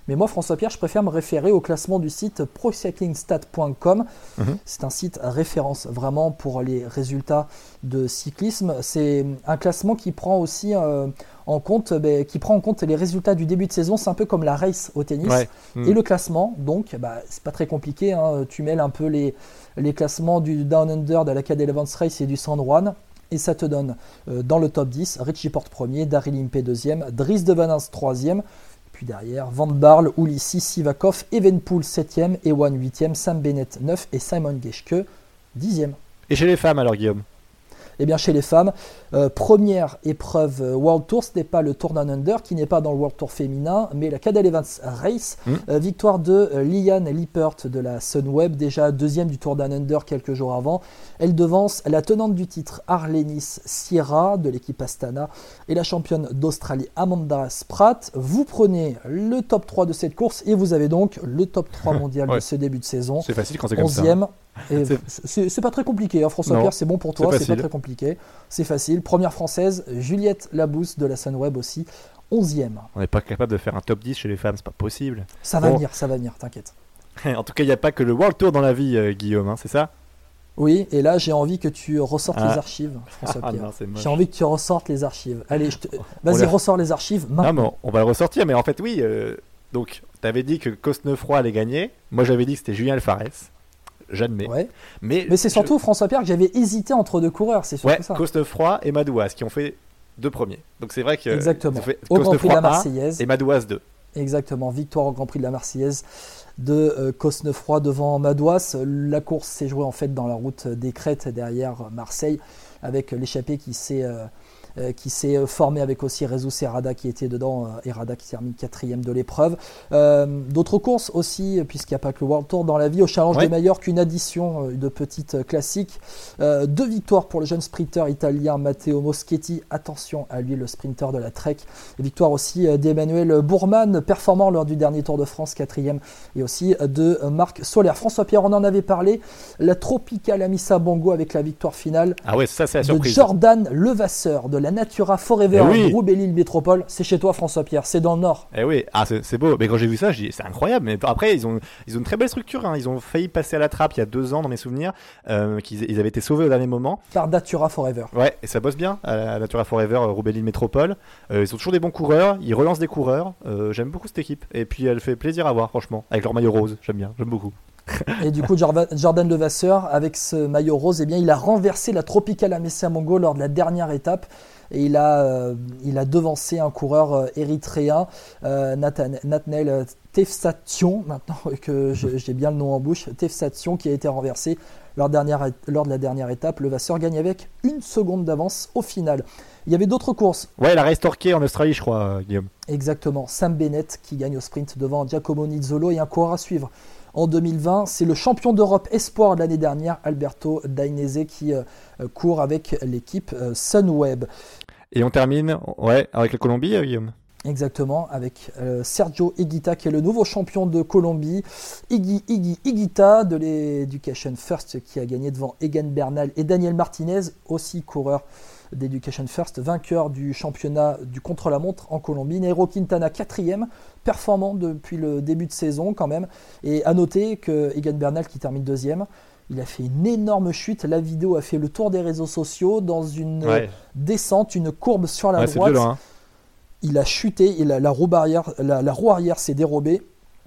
Mais moi, François Pierre, je préfère me référer au classement du site procyclingstat.com. Mhm. C'est un site référence vraiment pour les résultats de cyclisme. C'est un classement qui prend aussi euh, en compte, ben, qui prend en compte les résultats du début de saison. C'est un peu comme la race au tennis. Ouais. Mm. Et le classement, donc, bah, c'est pas très compliqué. hein. Tu mêles un peu les, les classements du Down Under, de la Cadel Evans Race et du San Juan. Et ça te donne euh, dans le top 10 Richie Porte premier, Daryl Impey deuxième, Dries de Vanins troisième. Puis derrière, Van Barle, Ulissi, Sivakov, Evenpool 7e, Ewan 8e, Sam Bennett 9 et Simon Geschke 10e. Et chez les femmes, alors, Guillaume? Et bien chez les femmes, euh, première épreuve euh, World Tour, ce n'est pas le Tour Down Under qui n'est pas dans le World Tour féminin, mais la Cadel Evans Race. Mm. Euh, victoire de euh, Liane Lippert de la Sunweb, déjà deuxième du Tour Down Under quelques jours avant. Elle devance la tenante du titre Arlenis Sierra de l'équipe Astana et la championne d'Australie Amanda Spratt. Vous prenez le top 3 de cette course et vous avez donc le top 3 mondial Ouais. de ce début de saison. C'est facile quand c'est comme ça. hein. 11e. Et C'est- pas très compliqué, hein, François Non, Pierre, c'est bon pour toi, c'est pas très compliqué. C'est facile. Première française, Juliette Labousse de la Sunweb aussi, 11e. On n'est pas capable de faire un top 10 chez les femmes, c'est pas possible. Ça va Bon. venir, ça va venir, t'inquiète. en tout cas, il n'y a pas que le World Tour dans la vie, euh, Guillaume, hein, c'est ça? Oui, et là j'ai envie que tu ressortes Ah. les archives, François Ah Pierre. non. J'ai envie que tu ressortes les archives. Allez, te... Vas-y, ressors les archives Non, maintenant. mais on, va le ressortir, mais en fait, oui. euh, donc, t'avais dit que Cosnefroy allait gagner. Moi, j'avais dit que c'était Julien Alvarez. J'admets. Ouais. Mais, Mais c'est je- surtout, François Pierre, que j'avais hésité entre deux coureurs, c'est surtout Ouais, ça. Cosnefroy et Madouas qui ont fait deux premiers. Donc, c'est vrai que. Exactement. fait Au Grand Prix de la Cosnefroy 1 Marseillaise. et Madouas 2. Exactement, victoire au Grand Prix de la Marseillaise de euh, Cosnefroy devant Madouas. La course s'est jouée en fait dans la route des Crêtes derrière Marseille avec l'échappée qui s'est euh, euh, qui s'est formé avec aussi Rezus Serrada qui était dedans, Errada qui termine quatrième de l'épreuve. D'autres courses aussi, puisqu'il n'y a pas que le World Tour dans la vie, au Challenge de Majorque, une addition de petites classiques. deux victoires pour le jeune sprinter italien Matteo Moschetti, attention à lui le sprinter de la Trek. Victoire aussi d'Emmanuel Bourman, performant lors du dernier Tour de France, quatrième, et aussi de Marc Solaire. François Pierre, on en avait parlé, la Tropical Amissa Bongo avec la victoire finale ah ouais, ça, c'est de Jordan Levasseur de la Natura Forever eh oui. Métropole. C'est chez toi, François Pierre, c'est dans le nord. Eh oui, ah, c'est beau. Mais quand j'ai vu ça, c'est incroyable. Mais après, ils ont, ils ont une très belle structure. Hein. Ils ont failli passer à la trappe il y a deux ans, dans mes souvenirs, euh, qu'ils ils avaient été sauvés au dernier moment. Par Natura Forever. Ouais, et ça bosse bien, à Natura Forever, euh, Roubaix-Lille Métropole. Euh, ils sont toujours des bons coureurs, ils relancent des coureurs. J'aime beaucoup cette équipe. Et puis, elle fait plaisir à voir, franchement, avec leur maillot rose. J'aime bien, j'aime beaucoup. Et du coup, Jordan Levasseur, avec ce maillot rose, eh bien, il a renversé la Tropical Amessia Mongo lors de la dernière étape. Et il a, euh, il a devancé un coureur euh, érythréen, euh, Nathanel Tefsation, maintenant que j'ai bien le nom en bouche, Tefsation, qui a été renversé lors, dernière, lors de la dernière étape. Levasseur gagne avec une seconde d'avance au final. Il y avait d'autres courses. Ouais, la Race Torquay en Australie, je crois, Guillaume. Exactement. Sam Bennett qui gagne au sprint devant Giacomo Nizzolo et un coureur à suivre en 2020. C'est le champion d'Europe espoir de l'année dernière, Alberto Dainese, qui euh, court avec l'équipe euh, Sunweb. Et on termine ouais, avec la Colombie, euh, Guillaume? Exactement, avec Sergio Higuita qui est le nouveau champion de Colombie. Iggy, Iggy Higuita de l'Education First qui a gagné devant Egan Bernal et Daniel Martinez, aussi coureur d'Education First, vainqueur du championnat du contre-la-montre en Colombie. Nairo Quintana, quatrième, performant depuis le début de saison quand même. Et à noter que Egan Bernal qui termine deuxième, il a fait une énorme chute. La vidéo a fait le tour des réseaux sociaux dans une descente, une courbe sur la droite. Hein. Il a chuté, et la, roue arrière, la roue arrière s'est dérobée.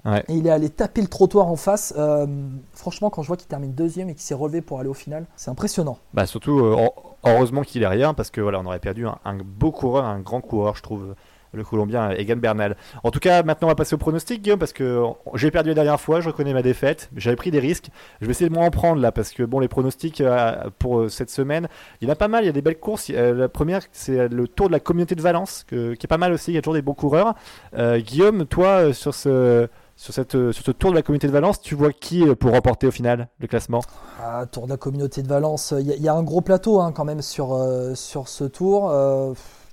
Et il est allé taper le trottoir en face. Euh, franchement, quand je vois qu'il termine deuxième et qu'il s'est relevé pour aller au final, c'est impressionnant. Bah surtout, euh, heureusement qu'il est rien parce que voilà, on aurait perdu un, beau coureur, un grand coureur, je trouve le Colombien Egan Bernal. En tout cas, maintenant on va passer au pronostic, Guillaume, parce que j'ai perdu la dernière fois, je reconnais ma défaite, j'avais pris des risques. Je vais essayer de moins en prendre là, parce que bon, les pronostics euh, pour cette semaine, il y en a pas mal, il y a des belles courses. la première, c'est le Tour de la Communauté de Valence, qui est pas mal aussi, il y a toujours des bons coureurs. Guillaume, toi, sur ce sur, cette, euh, sur ce tour de la communauté de Valence, tu vois qui euh, pour remporter au final le classement? Ah, Tour de la communauté de Valence, il y, a un gros plateau hein, quand même sur, euh, sur ce tour.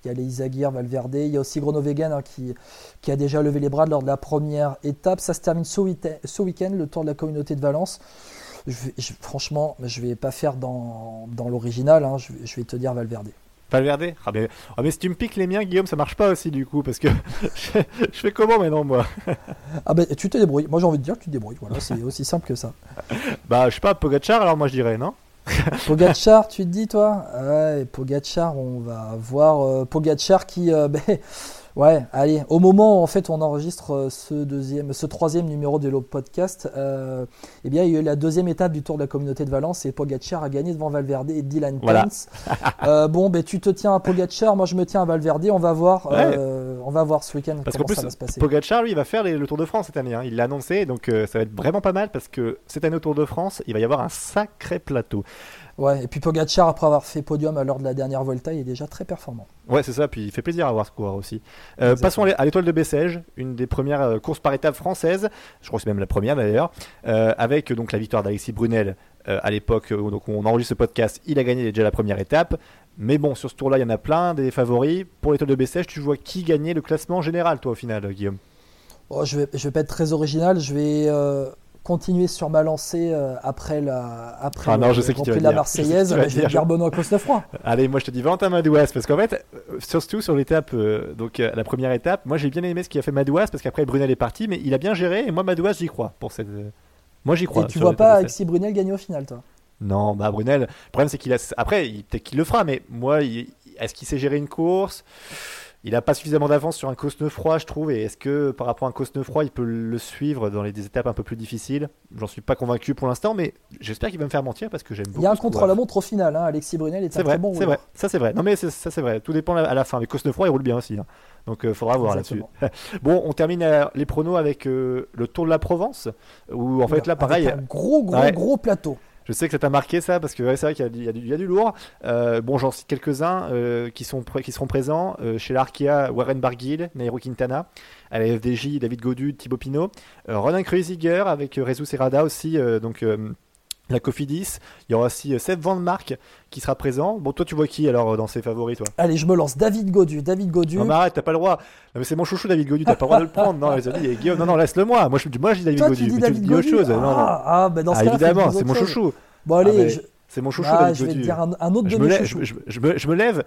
Il y a les Isaguirre, Valverde, il y a aussi Gronovegan hein, qui, qui a déjà levé les bras lors de la première étape. Ça se termine ce week-end, le Tour de la communauté de Valence. franchement, je ne vais pas faire dans, dans l'original, hein, je, je vais te dire Valverde. Valverde ah mais, ah mais si tu me piques les miens, Guillaume, ça marche pas aussi du coup, parce que je, fais comment maintenant moi Ah ben tu te débrouilles, moi j'ai envie de dire que tu te débrouilles, voilà, c'est aussi simple que ça. Bah je sais pas, Pogachar alors moi je dirais, non Pogachar, tu te dis toi? Ouais, Pogachar, on va voir euh, Pogachar qui... Euh, ben, Ouais, allez, au moment où en fait on enregistre euh, ce deuxième, ce troisième numéro de le podcast, euh, eh bien il y a eu la deuxième étape du Tour de la Communauté de Valence et Pogacar a gagné devant Valverde et Dylan voilà. euh, bon, ben tu te tiens à Pogacar, moi je me tiens à Valverde, on va voir, euh, on va voir ce week-end comment ça va se passer. Pogacar lui il va faire le Tour de France cette année, hein. il l'a annoncé, donc ça va être vraiment pas mal parce que cette année au Tour de France il va y avoir un sacré plateau. Ouais, et puis Pogacar, après avoir fait podium lors de la dernière Volta, il est déjà très performant. Ouais, c'est ça, puis il fait plaisir à voir ce coureur aussi. Euh, passons à l'étoile de Bessèges, une des premières euh, courses par étape françaises, je crois que c'est même la première d'ailleurs, euh, avec donc la victoire d'Alexis Brunel à l'époque où on enregistre ce podcast, il a gagné déjà la première étape. Mais bon, sur ce tour-là, il y en a plein, des favoris. Pour l'étoile de Bessèges, tu vois qui gagnait le classement général, toi, au final, Guillaume? Oh, Je vais, je vais pas être très original, je vais continuer sur ma lancée euh, après la après ah non, je sais de la Marseillaise, je, je vais dire Benoît Cosnefroy. Allez, moi je te dis Valentin Madouas parce qu'en fait, euh, surtout sur l'étape, euh, donc la première étape, moi j'ai bien aimé ce qu'il a fait Madouas parce qu'après Brunel est parti, mais il a bien géré et moi Madouas j'y crois pour cette. Moi j'y crois. Et tu vois pas Alexis Brunel gagner au final, toi? Non, bah Brunel. Le problème c'est qu'il a. Après, peut-être qu'il le fera, mais moi, est-ce qu'il sait gérer une course? Il n'a pas suffisamment d'avance sur un Cosnefroy, je trouve. Et est-ce que par rapport à un Cosnefroy, il peut le suivre dans les des étapes un peu plus difficiles? J'en suis pas convaincu pour l'instant, mais j'espère qu'il va me faire mentir parce que j'aime beaucoup. Il y a un contre-la-montre au final. Hein. Alexis Brunel est, un vrai, très bon. C'est vrai, ça c'est vrai. Non mais ça c'est vrai. Tout dépend à la fin. Mais Cosnefroy, il roule bien aussi. Hein. Donc il euh, faudra voir là-dessus. bon, on termine euh, les pronos avec euh, le Tour de la Provence, où en fait là pareil. un gros gros gros plateau. Je sais que ça t'a marqué ça parce que c'est vrai qu'il y, a du- lourd. Euh, bon, j'en cite quelques-uns euh, qui, seront présents euh, chez l'Arkea, Warren Barguil, Nairo Quintana, à la FDJ, David Godu, Thibaut Pinot, Ronan Kreuziger avec Rezu Serrada aussi, donc la Cofidis. Il y aura aussi euh, Seb Van Mark qui sera présent. Bon, toi, tu vois qui alors dans ses favoris, toi? Allez, je me lance. David Godu. David Godu. Non, mais arrête, t'as pas le droit. Non, mais c'est mon chouchou, David Godu, t'as pas le droit de le prendre. Non, les amis, Guillaume, non, non, laisse-le moi. Moi, je, moi, je dis David Toi, Godu. tu dis mais David tu dis autre chose. Non, non. Ah, ah, dans ce Ah, évidemment, c'est mon chouchou. Bon, allez, Ah, je, C'est mon chouchou, ah, David je vais te Godu. dire un, un autre je de me, mes lève, chouchous. je, je- je me, je me lève.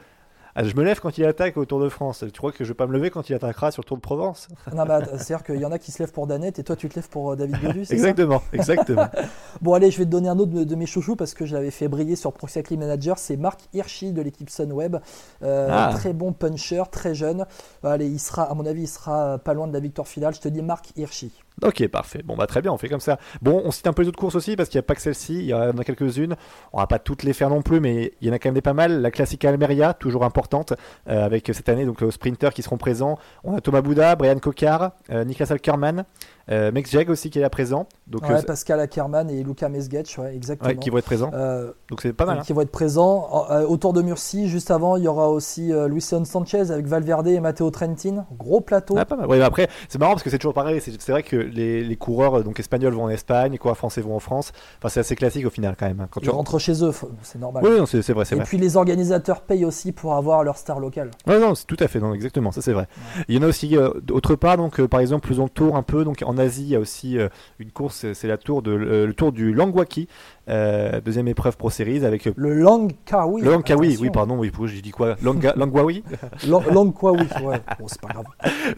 Ah, je me lève quand il attaque au Tour de France. Tu crois que je vais pas me lever quand il attaquera sur le Tour de Provence? Non, attends, c'est-à-dire qu'il y en a qui se lèvent pour Danette et toi, tu te lèves pour euh, David Godu, Exactement, exactement. Bon, allez, je vais te donner un autre de, de mes chouchous parce que je l'avais fait briller sur Pro Cycling Manager. C'est Marc Hirschi de l'équipe Sunweb. Euh, Ah. Très bon puncher, très jeune. Allez, il sera, à mon avis, il sera pas loin de la victoire finale. Je te dis Marc Hirschi. Ok, parfait. Bon, bah très bien, on fait comme ça. Bon, on cite un peu les autres courses aussi parce qu'il n'y a pas que celle-ci. Il y en a quelques-unes. On va pas toutes les faire non plus, mais il y en a quand même des pas mal. La Classica Almeria, toujours importante, euh, avec cette année donc les sprinters qui seront présents. On a Thomas Bouda, Brian Cocard, euh, Niklas Alkerman, euh, Mex Jag aussi qui est là présent. Donc, Ouais, euh, Pascal Ackermann et Luca Mesgetch, ouais, exactement. ouais, qui vont être présents. Euh, Donc c'est pas mal. hein. qui vont être présents. Euh, autour de Murcie, juste avant, il y aura aussi Luisson Sanchez avec Valverde et Matteo Trentin. Gros plateau. Ah, pas mal. Ouais, mais après, c'est marrant parce que c'est toujours pareil. C'est vrai que les, les coureurs donc espagnols vont en Espagne, les coureurs français vont en France. Enfin, c'est assez classique au final quand même. hein. Quand Ils tu rentrent chez eux, c'est normal. Oui, c'est c'est vrai, et vrai. puis les organisateurs payent aussi pour avoir leur star locale. Ouais, non, c'est tout à fait, non, exactement, ça c'est vrai. Il y en a aussi d'autre part, donc par exemple, plus le tour un peu, donc en Asie, il y a aussi euh, une course, c'est- la tour de euh, le tour du Langwaki, euh, deuxième épreuve Pro Series avec Le Langkawi. le Langkawi, oui, pardon, oui, j'ai dit quoi? Langa, Langwawi? Lang- Langkawi, ouais. Bon, c'est pas grave.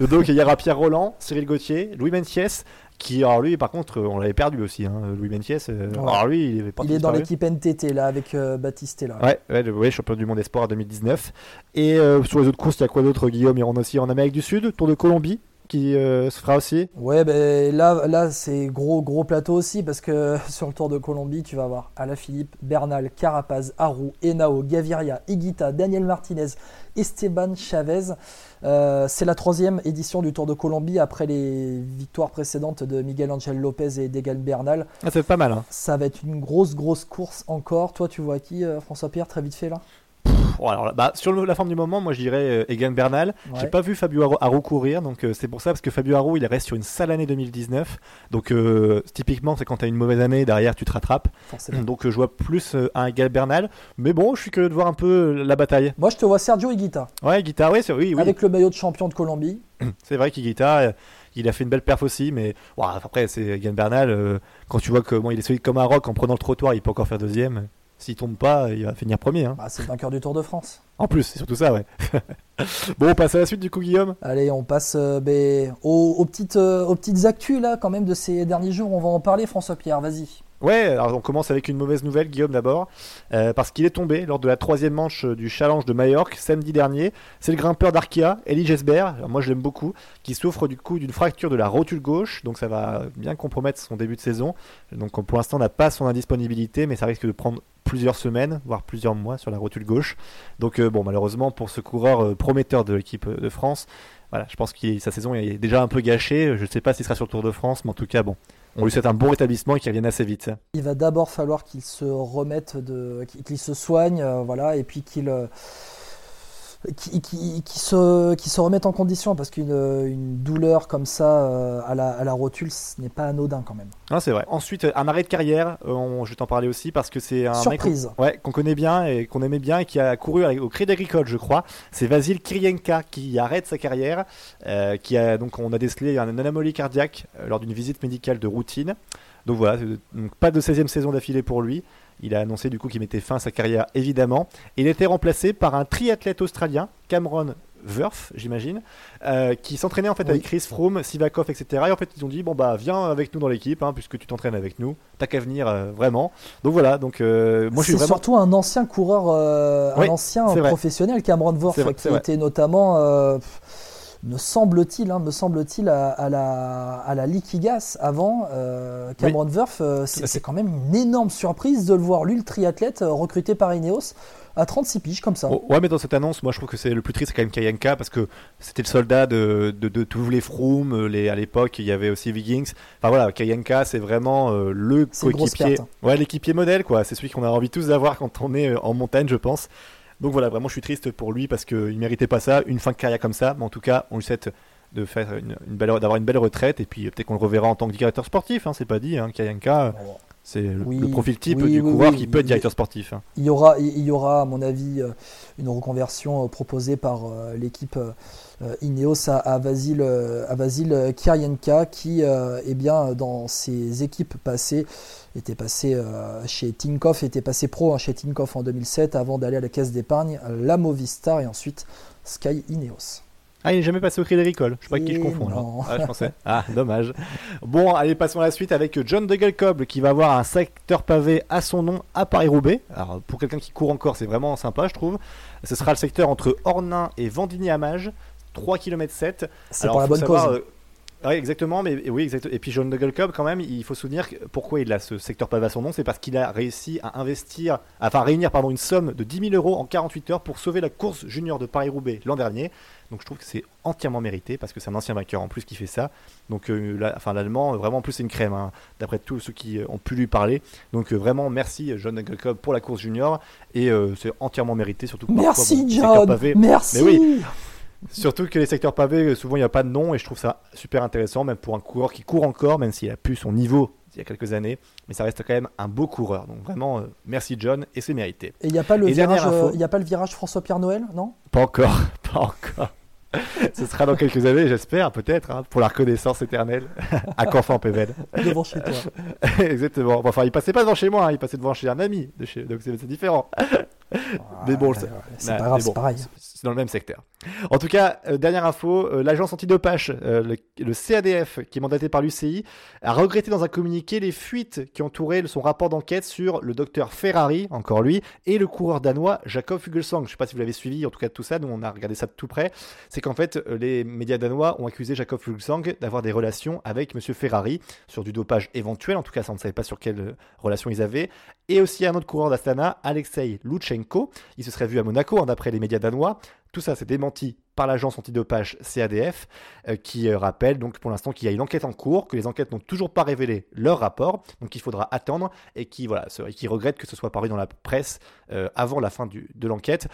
donc il y aura Pierre Roland, Cyril Gauthier, Louis Mentiès, qui, alors lui, par contre, on l'avait perdu aussi, hein, Louis Mentiès. euh, Ouais. Alors lui, il est parti Il est dans l'équipe NTT là avec euh, Baptiste là. Ouais, ouais, champion du monde espoir 2019. Et euh, sur les autres courses, il y a quoi d'autre, Guillaume? Rentrent aussi en Amérique du Sud, Tour de Colombie, qui euh, se fera aussi. Ouais, ben là, là c'est gros, gros plateau aussi parce que sur le Tour de Colombie, tu vas avoir Alaphilippe, Bernal, Carapaz, Arou, Henao, Gaviria, Higuita, Daniel Martinez, Esteban Chavez. Euh, c'est la troisième édition du Tour de Colombie après les victoires précédentes de Miguel Angel Lopez et d'Egal Bernal. Ah, c'est pas mal, hein. Ça va être une grosse, grosse course encore. Toi, tu vois qui, euh, François Pierre, très vite fait là? Bon, alors, bah, sur le- la forme du moment, moi je dirais euh, Egan Bernal. Ouais. J'ai pas vu Fabio Haro, Haro courir, donc euh, c'est pour ça parce que Fabio Haro il reste sur une sale année 2019. Donc euh, typiquement, c'est quand t'as une mauvaise année derrière, tu te rattrapes. Forcément. Donc je vois plus un Egan Bernal, mais bon, je suis curieux de voir un peu la bataille. Moi, je te vois Sergio Higuita Ouais, guitare, ouais, c'est- oui, oui. avec le maillot de champion de Colombie. C'est vrai qu'Iguita, euh, il a fait une belle perf aussi, mais bon, après c'est Egan Bernal. euh, quand tu vois comment il est solide comme un roc en prenant le trottoir, il peut encore faire deuxième. S'il tombe pas, il va finir premier. hein. Bah, c'est le vainqueur du Tour de France. En plus, c'est surtout ça, ouais. bon, on passe à la suite du coup, Guillaume. Allez, on passe euh, ben, aux, aux petites, euh, aux petites actus là, quand même, de ces derniers jours. On va en parler, François Pierre, vas-y. Ouais, alors on commence avec une mauvaise nouvelle, Guillaume d'abord, euh, parce qu'il est tombé lors de la troisième manche euh, du challenge de Majorque samedi dernier. C'est le grimpeur d'Arkea, Elie Gesbert, moi je l'aime beaucoup, qui souffre du coup d'une fracture de la rotule gauche, donc ça va bien compromettre son début de saison. Donc on- pour l'instant on n'a pas son indisponibilité, mais ça risque de prendre plusieurs semaines, voire plusieurs mois sur la rotule gauche. Donc euh, bon, malheureusement pour ce coureur prometteur de l'équipe de France, voilà, je pense que sa saison est déjà un peu gâchée. Je ne sais pas s'il sera sur le Tour de France, mais en tout cas bon. On lui souhaite un bon rétablissement et qu'il revienne assez vite. Il va d'abord falloir qu'il se remette, qu'il se soigne, euh, voilà, et puis qu'il qu'il se, qu'il se remette en condition, parce qu'une une douleur comme ça euh, à, la, à la rotule, ce n'est pas anodin quand même. Non, c'est vrai. Ensuite, un arrêt de carrière, euh, on- je vais t'en parler aussi parce que c'est un Surprise. mec qu'on- ouais, qu'on connaît bien et qu'on aimait bien et qui a couru avec- au Crédit Agricole, je crois. C'est Vasil Kirienka qui arrête sa carrière, euh, qui a donc on a décelé un anomalie cardiaque euh, lors d'une visite médicale de routine. Donc voilà, donc pas de 16e saison d'affilée pour lui. Il a annoncé du coup qu'il mettait fin à sa carrière évidemment. Il était remplacé par un triathlète australien, Cameron Wurf, j'imagine, euh, qui s'entraînait en fait Oui. avec Chris Froome, Sivakov, etc. Et en fait ils ont dit bon bah viens avec nous dans l'équipe, hein, puisque tu t'entraînes avec nous, t'as qu'à venir euh, vraiment. Donc voilà, donc euh, moi je suis vraiment surtout un ancien coureur, Oui, un ancien professionnel, Cameron vrai, qui était notamment me semble-t-il, hein, me semble-t-il, à, à la, à la Liquigas avant euh, Cameron Wurf. euh, c'est, c'est quand même une énorme surprise de le voir, lui, le triathlète, euh, recruté par Ineos, à 36 piges comme ça. Oh, ouais, mais dans cette annonce, moi je trouve que c'est le plus triste, c'est quand même Kayanka parce que c'était le soldat de, de, de tous les Froome. Les, à l'époque, il y avait aussi Wiggins. Enfin voilà, Kayanka, c'est vraiment euh, le coéquipier. Ouais, l'équipier modèle, quoi. C'est celui qu'on a envie tous d'avoir quand on est en montagne, je pense. Donc voilà, vraiment, je suis triste pour lui parce qu'il méritait pas ça, une fin de carrière comme ça. Mais en tout cas, on lui souhaite de faire une, belle, d'avoir une belle retraite et puis euh, peut-être qu'on le reverra en tant que directeur sportif. Hein, c'est pas dit, hein, Kayanka. C'est le- Oui, le profil type oui, du oui, coureur qui peut être directeur sportif. hein. Il y aura, il y aura à mon avis, euh, une reconversion euh, proposée par euh, l'équipe Ineos à, Vasil, à Vasil qui, eh bien, dans ses équipes passées, était passé chez Tinkoff, était passé pro hein, chez Tinkoff en 2007 avant d'aller à la caisse d'épargne, la Movistar et ensuite Sky Ineos. Ah, il n'est jamais passé au cri agricole. Je sais pas qui je confonds non. Ah, je pensais. Ah, dommage. Bon, allez, passons à la suite avec John Degelcob qui va avoir un secteur pavé à son nom à Paris-Roubaix. Alors, pour quelqu'un qui court encore, c'est vraiment sympa, je trouve. Ce sera le secteur entre Ornain et Vendigny-Amage, 3 km 7. C'est pour la bonne savoir, cause. euh, oui, exactement. Mais oui, exact. Et puis John Degelcob, quand même, il faut souvenir pourquoi il a ce secteur pavé à son nom, c'est parce qu'il a réussi à investir, enfin à réunir pardon une somme de 10 000 euros en 48 heures pour sauver la course junior de Paris-Roubaix l'an dernier. Donc je trouve que c'est entièrement mérité parce que c'est un ancien vainqueur en plus qui fait ça. Donc euh, là- enfin l'allemand, euh, vraiment en plus c'est une crème, hein, d'après tous ceux qui euh, ont pu lui parler. Donc euh, vraiment merci John Degelcob pour la course junior et euh, c'est entièrement mérité surtout. que parfois, Merci bon, John, pavés- merci. Mais oui. Surtout que les secteurs pavés, euh, souvent il n'y a pas de nom et je trouve ça super intéressant, même pour un coureur qui court encore, même s'il a pu son niveau il y a quelques années, mais ça reste quand même un beau coureur. Donc vraiment, euh, merci John et c'est mérité. Et il n'y a pas le Et virage, euh, y a pas le virage François-Pierre Noël, non? Pas encore, pas encore. Ce sera dans quelques années, j'espère, peut-être, hein, pour la reconnaissance éternelle à Canfin Pével. devant chez toi. Exactement. Enfin, il passait pas devant chez moi, hein, il passait devant chez un ami, de chez... donc c'est différent. Mais bon, Ouais, c'est- pas grave, c'est pareil. C'est dans le même secteur. En tout cas, euh, dernière info, euh, l'agence antidopage, euh, le, le CADF, qui est mandaté par l'UCI, a regretté dans un communiqué les fuites qui entouraient son rapport d'enquête sur le docteur Ferrari, encore lui, et le coureur danois Jacob Fuglsang. Je ne sais pas si vous l'avez suivi, en tout cas tout ça, nous on a regardé ça de tout près. C'est qu'en fait, euh, les médias danois ont accusé Jacob Fuglsang d'avoir des relations avec Monsieur Ferrari sur du dopage éventuel, en tout cas ça on ne savait pas sur quelle relation ils avaient, et aussi un autre coureur d'Astana, Alexei Lutsenko. Il se serait vu à Monaco, hein, d'après les médias danois. Tout ça, c'est démenti par l'agence antidopage CADF, euh, qui euh, rappelle donc pour l'instant qu'il y a une enquête en cours, que les enquêtes n'ont toujours pas révélé leur rapport, donc il faudra attendre, et qui regrette que ce soit paru dans la presse euh, avant la fin de l'enquête.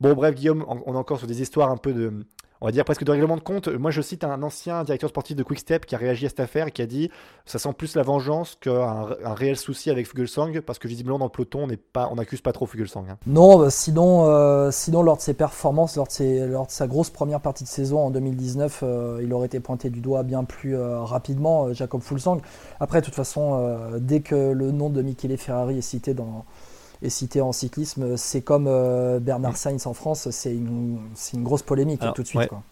Bon, bref, Guillaume, on est encore sur des histoires un peu de, on va dire presque de règlement de compte. Moi, je cite un ancien directeur sportif de Quickstep qui a réagi à cette affaire et qui a dit ça sent plus la vengeance qu'un un réel souci avec Fuglsang, parce que visiblement dans le peloton, on n'accuse pas trop Fuglsang. hein. Non, bah, sinon, euh, sinon, lors de ses performances, lors de, sa grosse première partie de saison en 2019, euh, il aurait été pointé du doigt bien plus euh, rapidement, Jacob Fulsang. Après, de toute façon, dès que le nom de Michele Ferrari est cité, dans, est cité en cyclisme, c'est comme euh, Bernard Sainz en France, c'est une, c'est une grosse polémique Alors, tout de suite. ouais. quoi.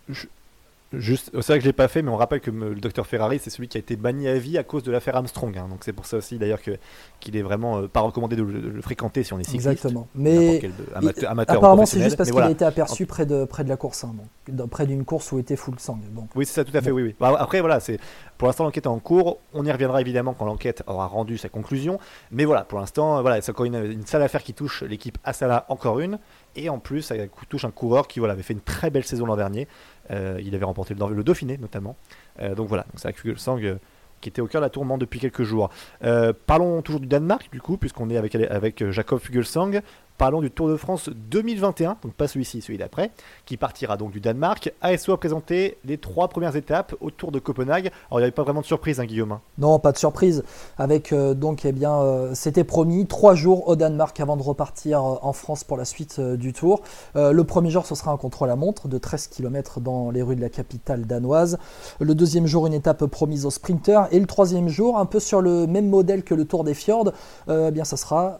Juste, c'est vrai que je l'ai pas fait, mais on rappelle que le docteur Ferrari, c'est celui qui a été banni à vie à cause de l'affaire Armstrong. hein. Donc c'est pour ça aussi d'ailleurs que qu'il est vraiment euh, pas recommandé de, le- de le fréquenter si on est cycliste. Exactement. Mais quel de- amateur, apparemment, c'est juste parce qu'il voilà. a été aperçu près de, près de la course, hein, donc, près d'une course où était Fulsang. Donc, Oui, c'est ça, tout à fait, oui, oui. Bah, après, voilà, c'est pour l'instant l'enquête est en cours. On y reviendra évidemment quand l'enquête aura rendu sa conclusion. Mais voilà, pour l'instant, euh, voilà, c'est encore une, une sale affaire qui touche l'équipe Asala, encore une. Et en plus, ça touche un coureur qui voilà, avait fait une très belle saison l'an dernier. Euh, il avait remporté le, le Dauphiné notamment. Euh, donc voilà, donc c'est Sang euh, qui était au cœur de la tourmente depuis quelques jours. Parlons toujours du Danemark, du coup, puisqu'on est avec, avec Jacob Fuglsang. Parlons du Tour de France 2021, donc pas celui-ci, celui d'après, qui partira donc du Danemark. ASO a présenté les trois premières étapes au Tour de Copenhague. Alors il n'y avait pas vraiment de surprise, hein, Guillaume. hein. Non, pas de surprise. Avec euh, donc, eh bien, euh, c'était promis trois jours au Danemark avant de repartir euh, en France pour la suite du tour. Le premier jour, ce sera un contrôle à montre de 13 km dans les rues de la capitale danoise. Le deuxième jour, une étape promise aux sprinters. Et le troisième jour, un peu sur le même modèle que le Tour des Fjords, eh bien, ça sera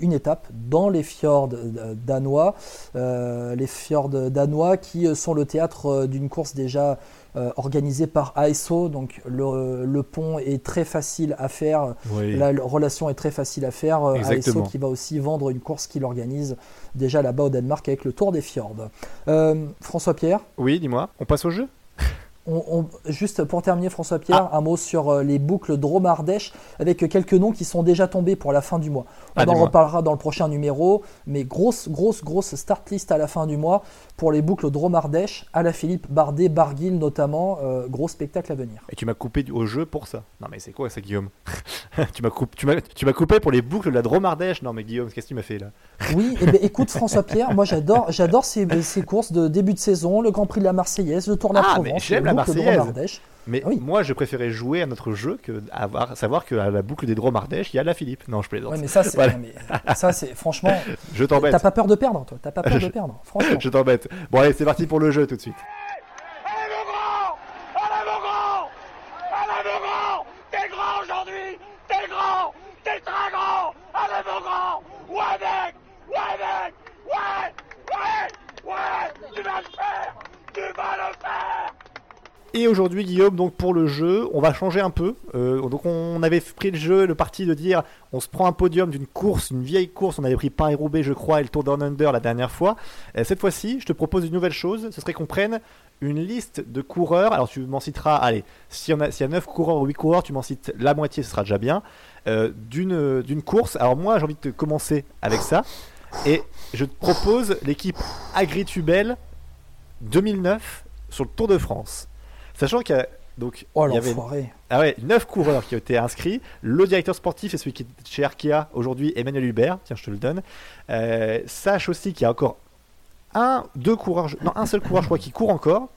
une étape dans les fjords euh, danois. Euh, les fjords danois qui euh, sont le théâtre d'une course déjà euh, organisée par ASO. Donc le, le pont est très facile à faire. La relation est très facile à faire. Exactement. ASO qui va aussi vendre une course qu'il organise déjà là-bas au Danemark avec le Tour des Fjords. Euh, François Pierre, Oui, dis-moi, on passe au jeu? On, juste pour terminer, François Pierre, ah. un mot sur euh, les boucles Dromardèche avec quelques noms qui sont déjà tombés pour la fin du mois. On ah, en reparlera dans le prochain numéro, mais grosse, grosse, grosse start list à la fin du mois pour les boucles Dromardèche, à la Philippe, Bardet, Barguil notamment. Euh, gros spectacle à venir. Et tu m'as coupé au jeu pour ça. Non, mais c'est quoi ça, Guillaume Tu m'as coupé, tu coupé pour les boucles de la Dromardèche. Non, mais Guillaume, qu'est-ce que tu m'as fait là Oui, eh ben, écoute, François Pierre, moi j'adore, j'adore ces, ces, courses de début de saison, le Grand Prix de la Marseillaise, le Tour de la ah, Provence, la Marseillaise. Mais ah moi, je préférais jouer à notre jeu que avoir, savoir qu'à la boucle des Dromardèche, il y a la Philippe. Non, je plaisante. Ouais, mais ça, c'est, franchement. je t'embête. T'as pas peur de perdre, toi T'as pas peur de perdre, franchement. je t'embête. Bon, allez, c'est parti pour le jeu tout de suite. Allez, mon grand Allez, mon grand Allez, mon grand T'es grand aujourd'hui T'es grand T'es très grand Allez, mon grand Ouais, mec Ouais, mec Ouais Ouais Ouais Tu vas le faire Tu vas le faire et aujourd'hui, Guillaume, donc pour le jeu, on va changer un peu. Euh, donc on avait pris le jeu, le parti de dire, on se prend un podium d'une course, une vieille course. On avait pris Paris-Roubaix, je crois, et le Tour Down Under la dernière fois. Euh, cette fois-ci, je te propose une nouvelle chose. Ce serait qu'on prenne une liste de coureurs. Alors tu m'en citeras, allez, s'il y, a, y a 9 coureurs ou 8 coureurs, tu m'en cites la moitié, ce sera déjà bien. Euh, d'une course. Alors moi, j'ai envie de commencer avec ça. Et je te propose l'équipe Agritubel 2009 sur le Tour de France. Sachant qu'il y a donc oh, il y avait ah ouais, 9 coureurs qui ont été inscrits. Le directeur sportif est celui qui est chez Arkea aujourd'hui, Emmanuel Hubert. Tiens, je te le donne. Euh, sache aussi qu'il y a encore un, deux coureurs, non un seul coureur, je crois, qui court encore.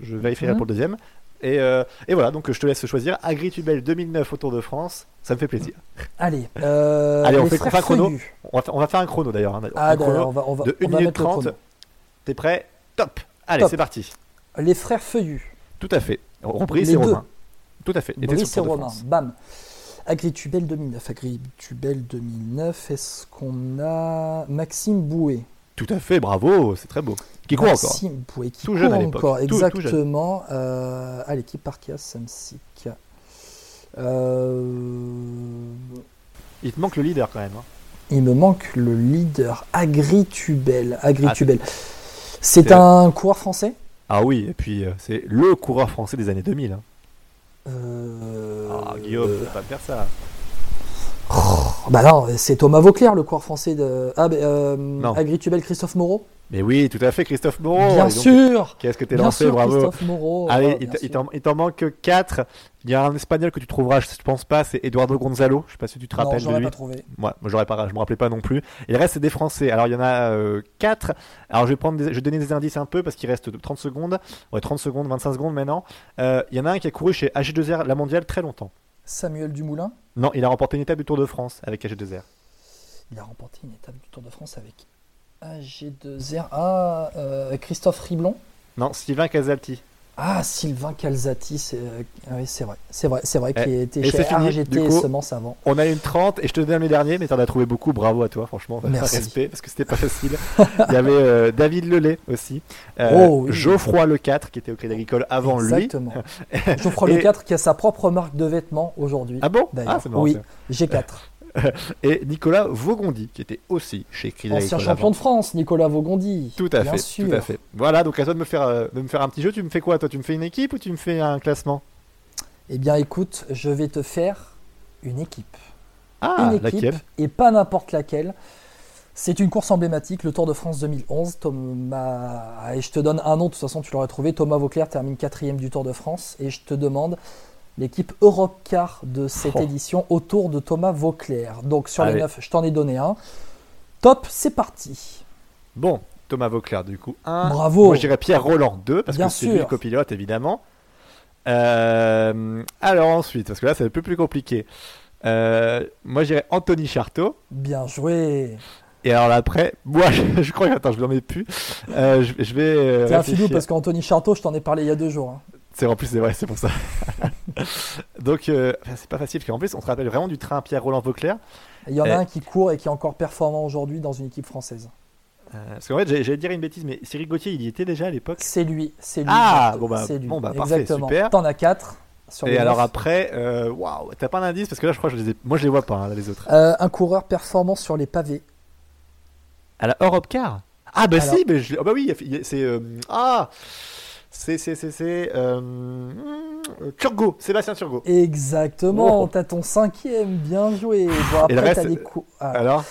Je vérifierai mhm. pour le deuxième. Et, euh, et, voilà, donc je te laisse choisir. Agritubel 2009 au Tour de France, ça me fait plaisir. Allez, euh, Allez on, fait, un chrono. On va, on va, faire un chrono d'ailleurs. Hein, ah, on va, on va, de 1 minute 30. T'es prêt? Top Allez, c'est parti. Les frères Feuillus. Tout à fait. Brice et Romain. Tout à fait. Brice et Romain. Bam. Agritubel 2009. Agritubel 2009. Est-ce qu'on a Maxime Bouet? Tout à fait, bravo, c'est très beau. Qui court encore? Maxime Bouet, qui tout court encore, exactement. euh, à l'équipe Parkia Samsic. Euh... Il te manque le leader quand même. Hein. Il me manque le leader. Agritubel. Agritubel. Ah, c'est un coureur français? Ah oui, et puis euh, c'est le coureur français des années 2000. Hein. Euh... Ah, Guillaume, euh... pas faire ça. Oh, bah non, c'est Thomas Vauclair, le coureur français de. Ah, bah, euh, Agritubel Christophe Moreau mais oui, tout à fait, Christophe Moreau. Bien sûr. Qu'est-ce que t'es lancé, bravo. Christophe Moreau. Allez, il t'en manque 4. Il y a un espagnol que tu trouveras, je pense pas, c'est Eduardo Gonzalo. Je sais pas si tu te rappelles non, de lui. pas trouvé. Moi, j'aurais pas, je me rappelais pas non plus. Et le reste, c'est des Français. Alors, il y en a 4. Euh, Alors, je vais prendre, je vais donner des indices un peu parce qu'il reste 30 secondes. Ouais, 30 secondes, 25 secondes maintenant. Euh, il y en a un qui a couru chez AG2R, la mondiale, très longtemps. Samuel Dumoulin Non, il a remporté une étape du Tour de France avec AG2R. Il a remporté une étape du Tour de France avec AG2R. Ah, euh, Christophe Riblon Non, Sylvain Casalti. Ah, Sylvain Calzati, c'est euh, oui, c'est vrai, c'est vrai, c'est vrai qu'il était chez RGT Semences avant. On a une 30 et je te donne le dernier, mais tu en as trouvé beaucoup. Bravo à toi, franchement. Merci. Respect parce que c'était pas facile. Il y avait euh, David Lelay aussi, oh, Geoffroy Le 4 qui était au Crédit Agricole avant lui. Exactement. Geoffroy Le 4 qui a sa propre marque de vêtements aujourd'hui. Ah bon? Ah, c'est Oui, G4. et Nicolas Vaugondi, qui était aussi chez Crédit Ancien champion de France, Nicolas Vaugondi. Tout à fait, tout à fait. Voilà, donc à toi de me faire, euh, de me faire un petit jeu. Tu me fais quoi, toi? Tu me fais une équipe ou tu me fais un classement? Eh bien, écoute, je vais te faire une équipe. Ah, une équipe et pas n'importe laquelle. C'est une course emblématique, le Tour de France 2011. Thomas... Et je te donne un nom, de toute façon tu l'aurais trouvé. Thomas Vauclair termine quatrième du Tour de France. Et je te demande l'équipe Europe Car de cette oh. édition autour de Thomas Vauclair. Donc sur les 9, je t'en ai donné un. Top, c'est parti. Bon, Thomas Vauclair, du coup, 1. Bravo. Moi, je dirais Pierre Roland, 2, parce que c'est lui le copilote, évidemment. Euh, alors ensuite, parce que là, c'est un peu plus compliqué. Euh, moi, je dirais Anthony Charteau. Bien joué. Et alors là, après, moi, je, crois que attends, je n'en ai plus. Euh, je, vais. c'est un filou parce qu'Anthony Charteau, je t'en ai parlé il y a deux jours. Hein. C'est en plus c'est vrai, c'est pour ça. Donc euh, c'est pas facile parce qu'en plus on se rappelle vraiment du train Pierre Roland Vauclair. Il y en a un qui court et qui est encore performant aujourd'hui dans une équipe française. Euh, parce qu'en fait j'allais dire une bêtise, mais Cyril Gauthier il y était déjà à l'époque? C'est lui, c'est lui. Ah bon bah, bon bah parfait, Exactement. super. T'en as 4 sur Et alors après, euh, waouh, t'as pas d'indice? Parce que là je crois que je les ai... moi je les vois pas hein, les autres. un coureur performant sur les pavés. À la Europe Car? Ah bah si, mais je... oh, bah oui, c'est ah C'est, c'est, c'est, c'est. Euh, Turgot, Sébastien Turgot. Exactement, Oh. t'as ton cinquième, bien joué. Bon, Et le après, reste, t'as des cou- ah, Alors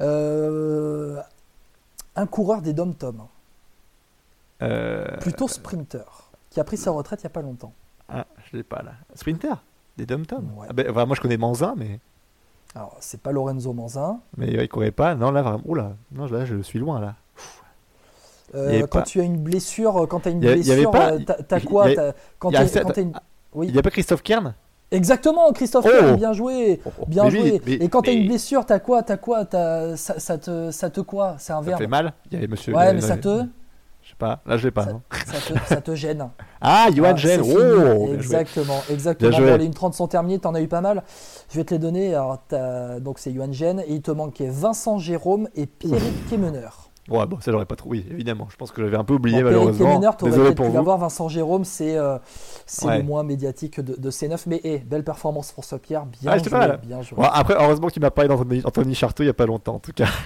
euh, un coureur des Dom Tom, euh, plutôt sprinter, qui a pris sa retraite il y a pas longtemps. Ah, je l'ai pas là. Sprinter Des dom tom Ouais. ah ben, Moi je connais Manzin, mais, Alors, c'est pas Lorenzo Manzin. mais euh, il courait pas. Non, là vraiment. Oula, non, là je suis loin là. Euh, quand pas- tu as une blessure, quand tu as une a- blessure, euh, t'as- y quoi a- Quand une... Oui. Il y a pas Christophe Kern? Exactement, Christophe Oh Kern, bien joué, bien Mais oui, joué. mais- Et quand t'as mais- une blessure, t'as quoi T'as quoi ça, ça te, ça te quoi? C'est un Ça fait mal? Il y avait monsieur. Ouais, euh, mais ça te, Je sais pas, là je l'ai pas. ça, non. ça te, ça te gêne. Ah, Johan fini. Oh bien joué. Exactement, exactement. Bien. Bon, les 1.30 sont terminés, t'en as eu pas mal. Je vais te les donner. Alors, donc c'est Johan Gênes et il te manquait Vincent Jérôme et Pierrick Kemeneur. Ouais, bon, ça j'aurais pas. Oui, évidemment. Je pense que j'avais un peu oublié Bon, malheureusement. Désolé pour vous. l'avoir. Vincent Jérôme, c'est euh, Ouais. le moins médiatique de, de ces neuf. Mais hé, belle performance François Pierre, bien Ah, joué, pas bien joué. Bon, après, heureusement qu'il m'a parlé d'Anthony Anthony Charteau il y a pas longtemps, en tout cas.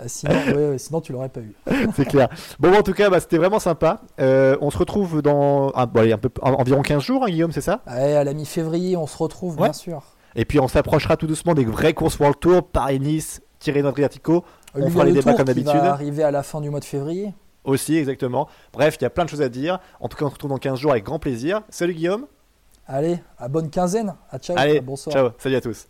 Euh, sinon, ouais, sinon tu l'aurais pas eu. c'est clair. Bon, en tout cas, bah, c'était vraiment sympa. Euh, on se retrouve dans ah, bon, allez, un peu, en- environ 15 jours, hein, Guillaume, c'est ça? Ouais, à la mi-février, on se retrouve, bien sûr. Et puis on s'approchera tout doucement des vraies courses World Tour, Paris-Nice, Tirreno Adriatico. On fera les débats Tour comme qui d'habitude. va arriver à la fin du mois de février. Aussi, exactement. Bref, il y a plein de choses à dire. En tout cas, on se retrouve dans 15 jours avec grand plaisir. Salut Guillaume. Allez, à bonne quinzaine. À ciao, Allez, bonsoir. ciao. Salut à tous.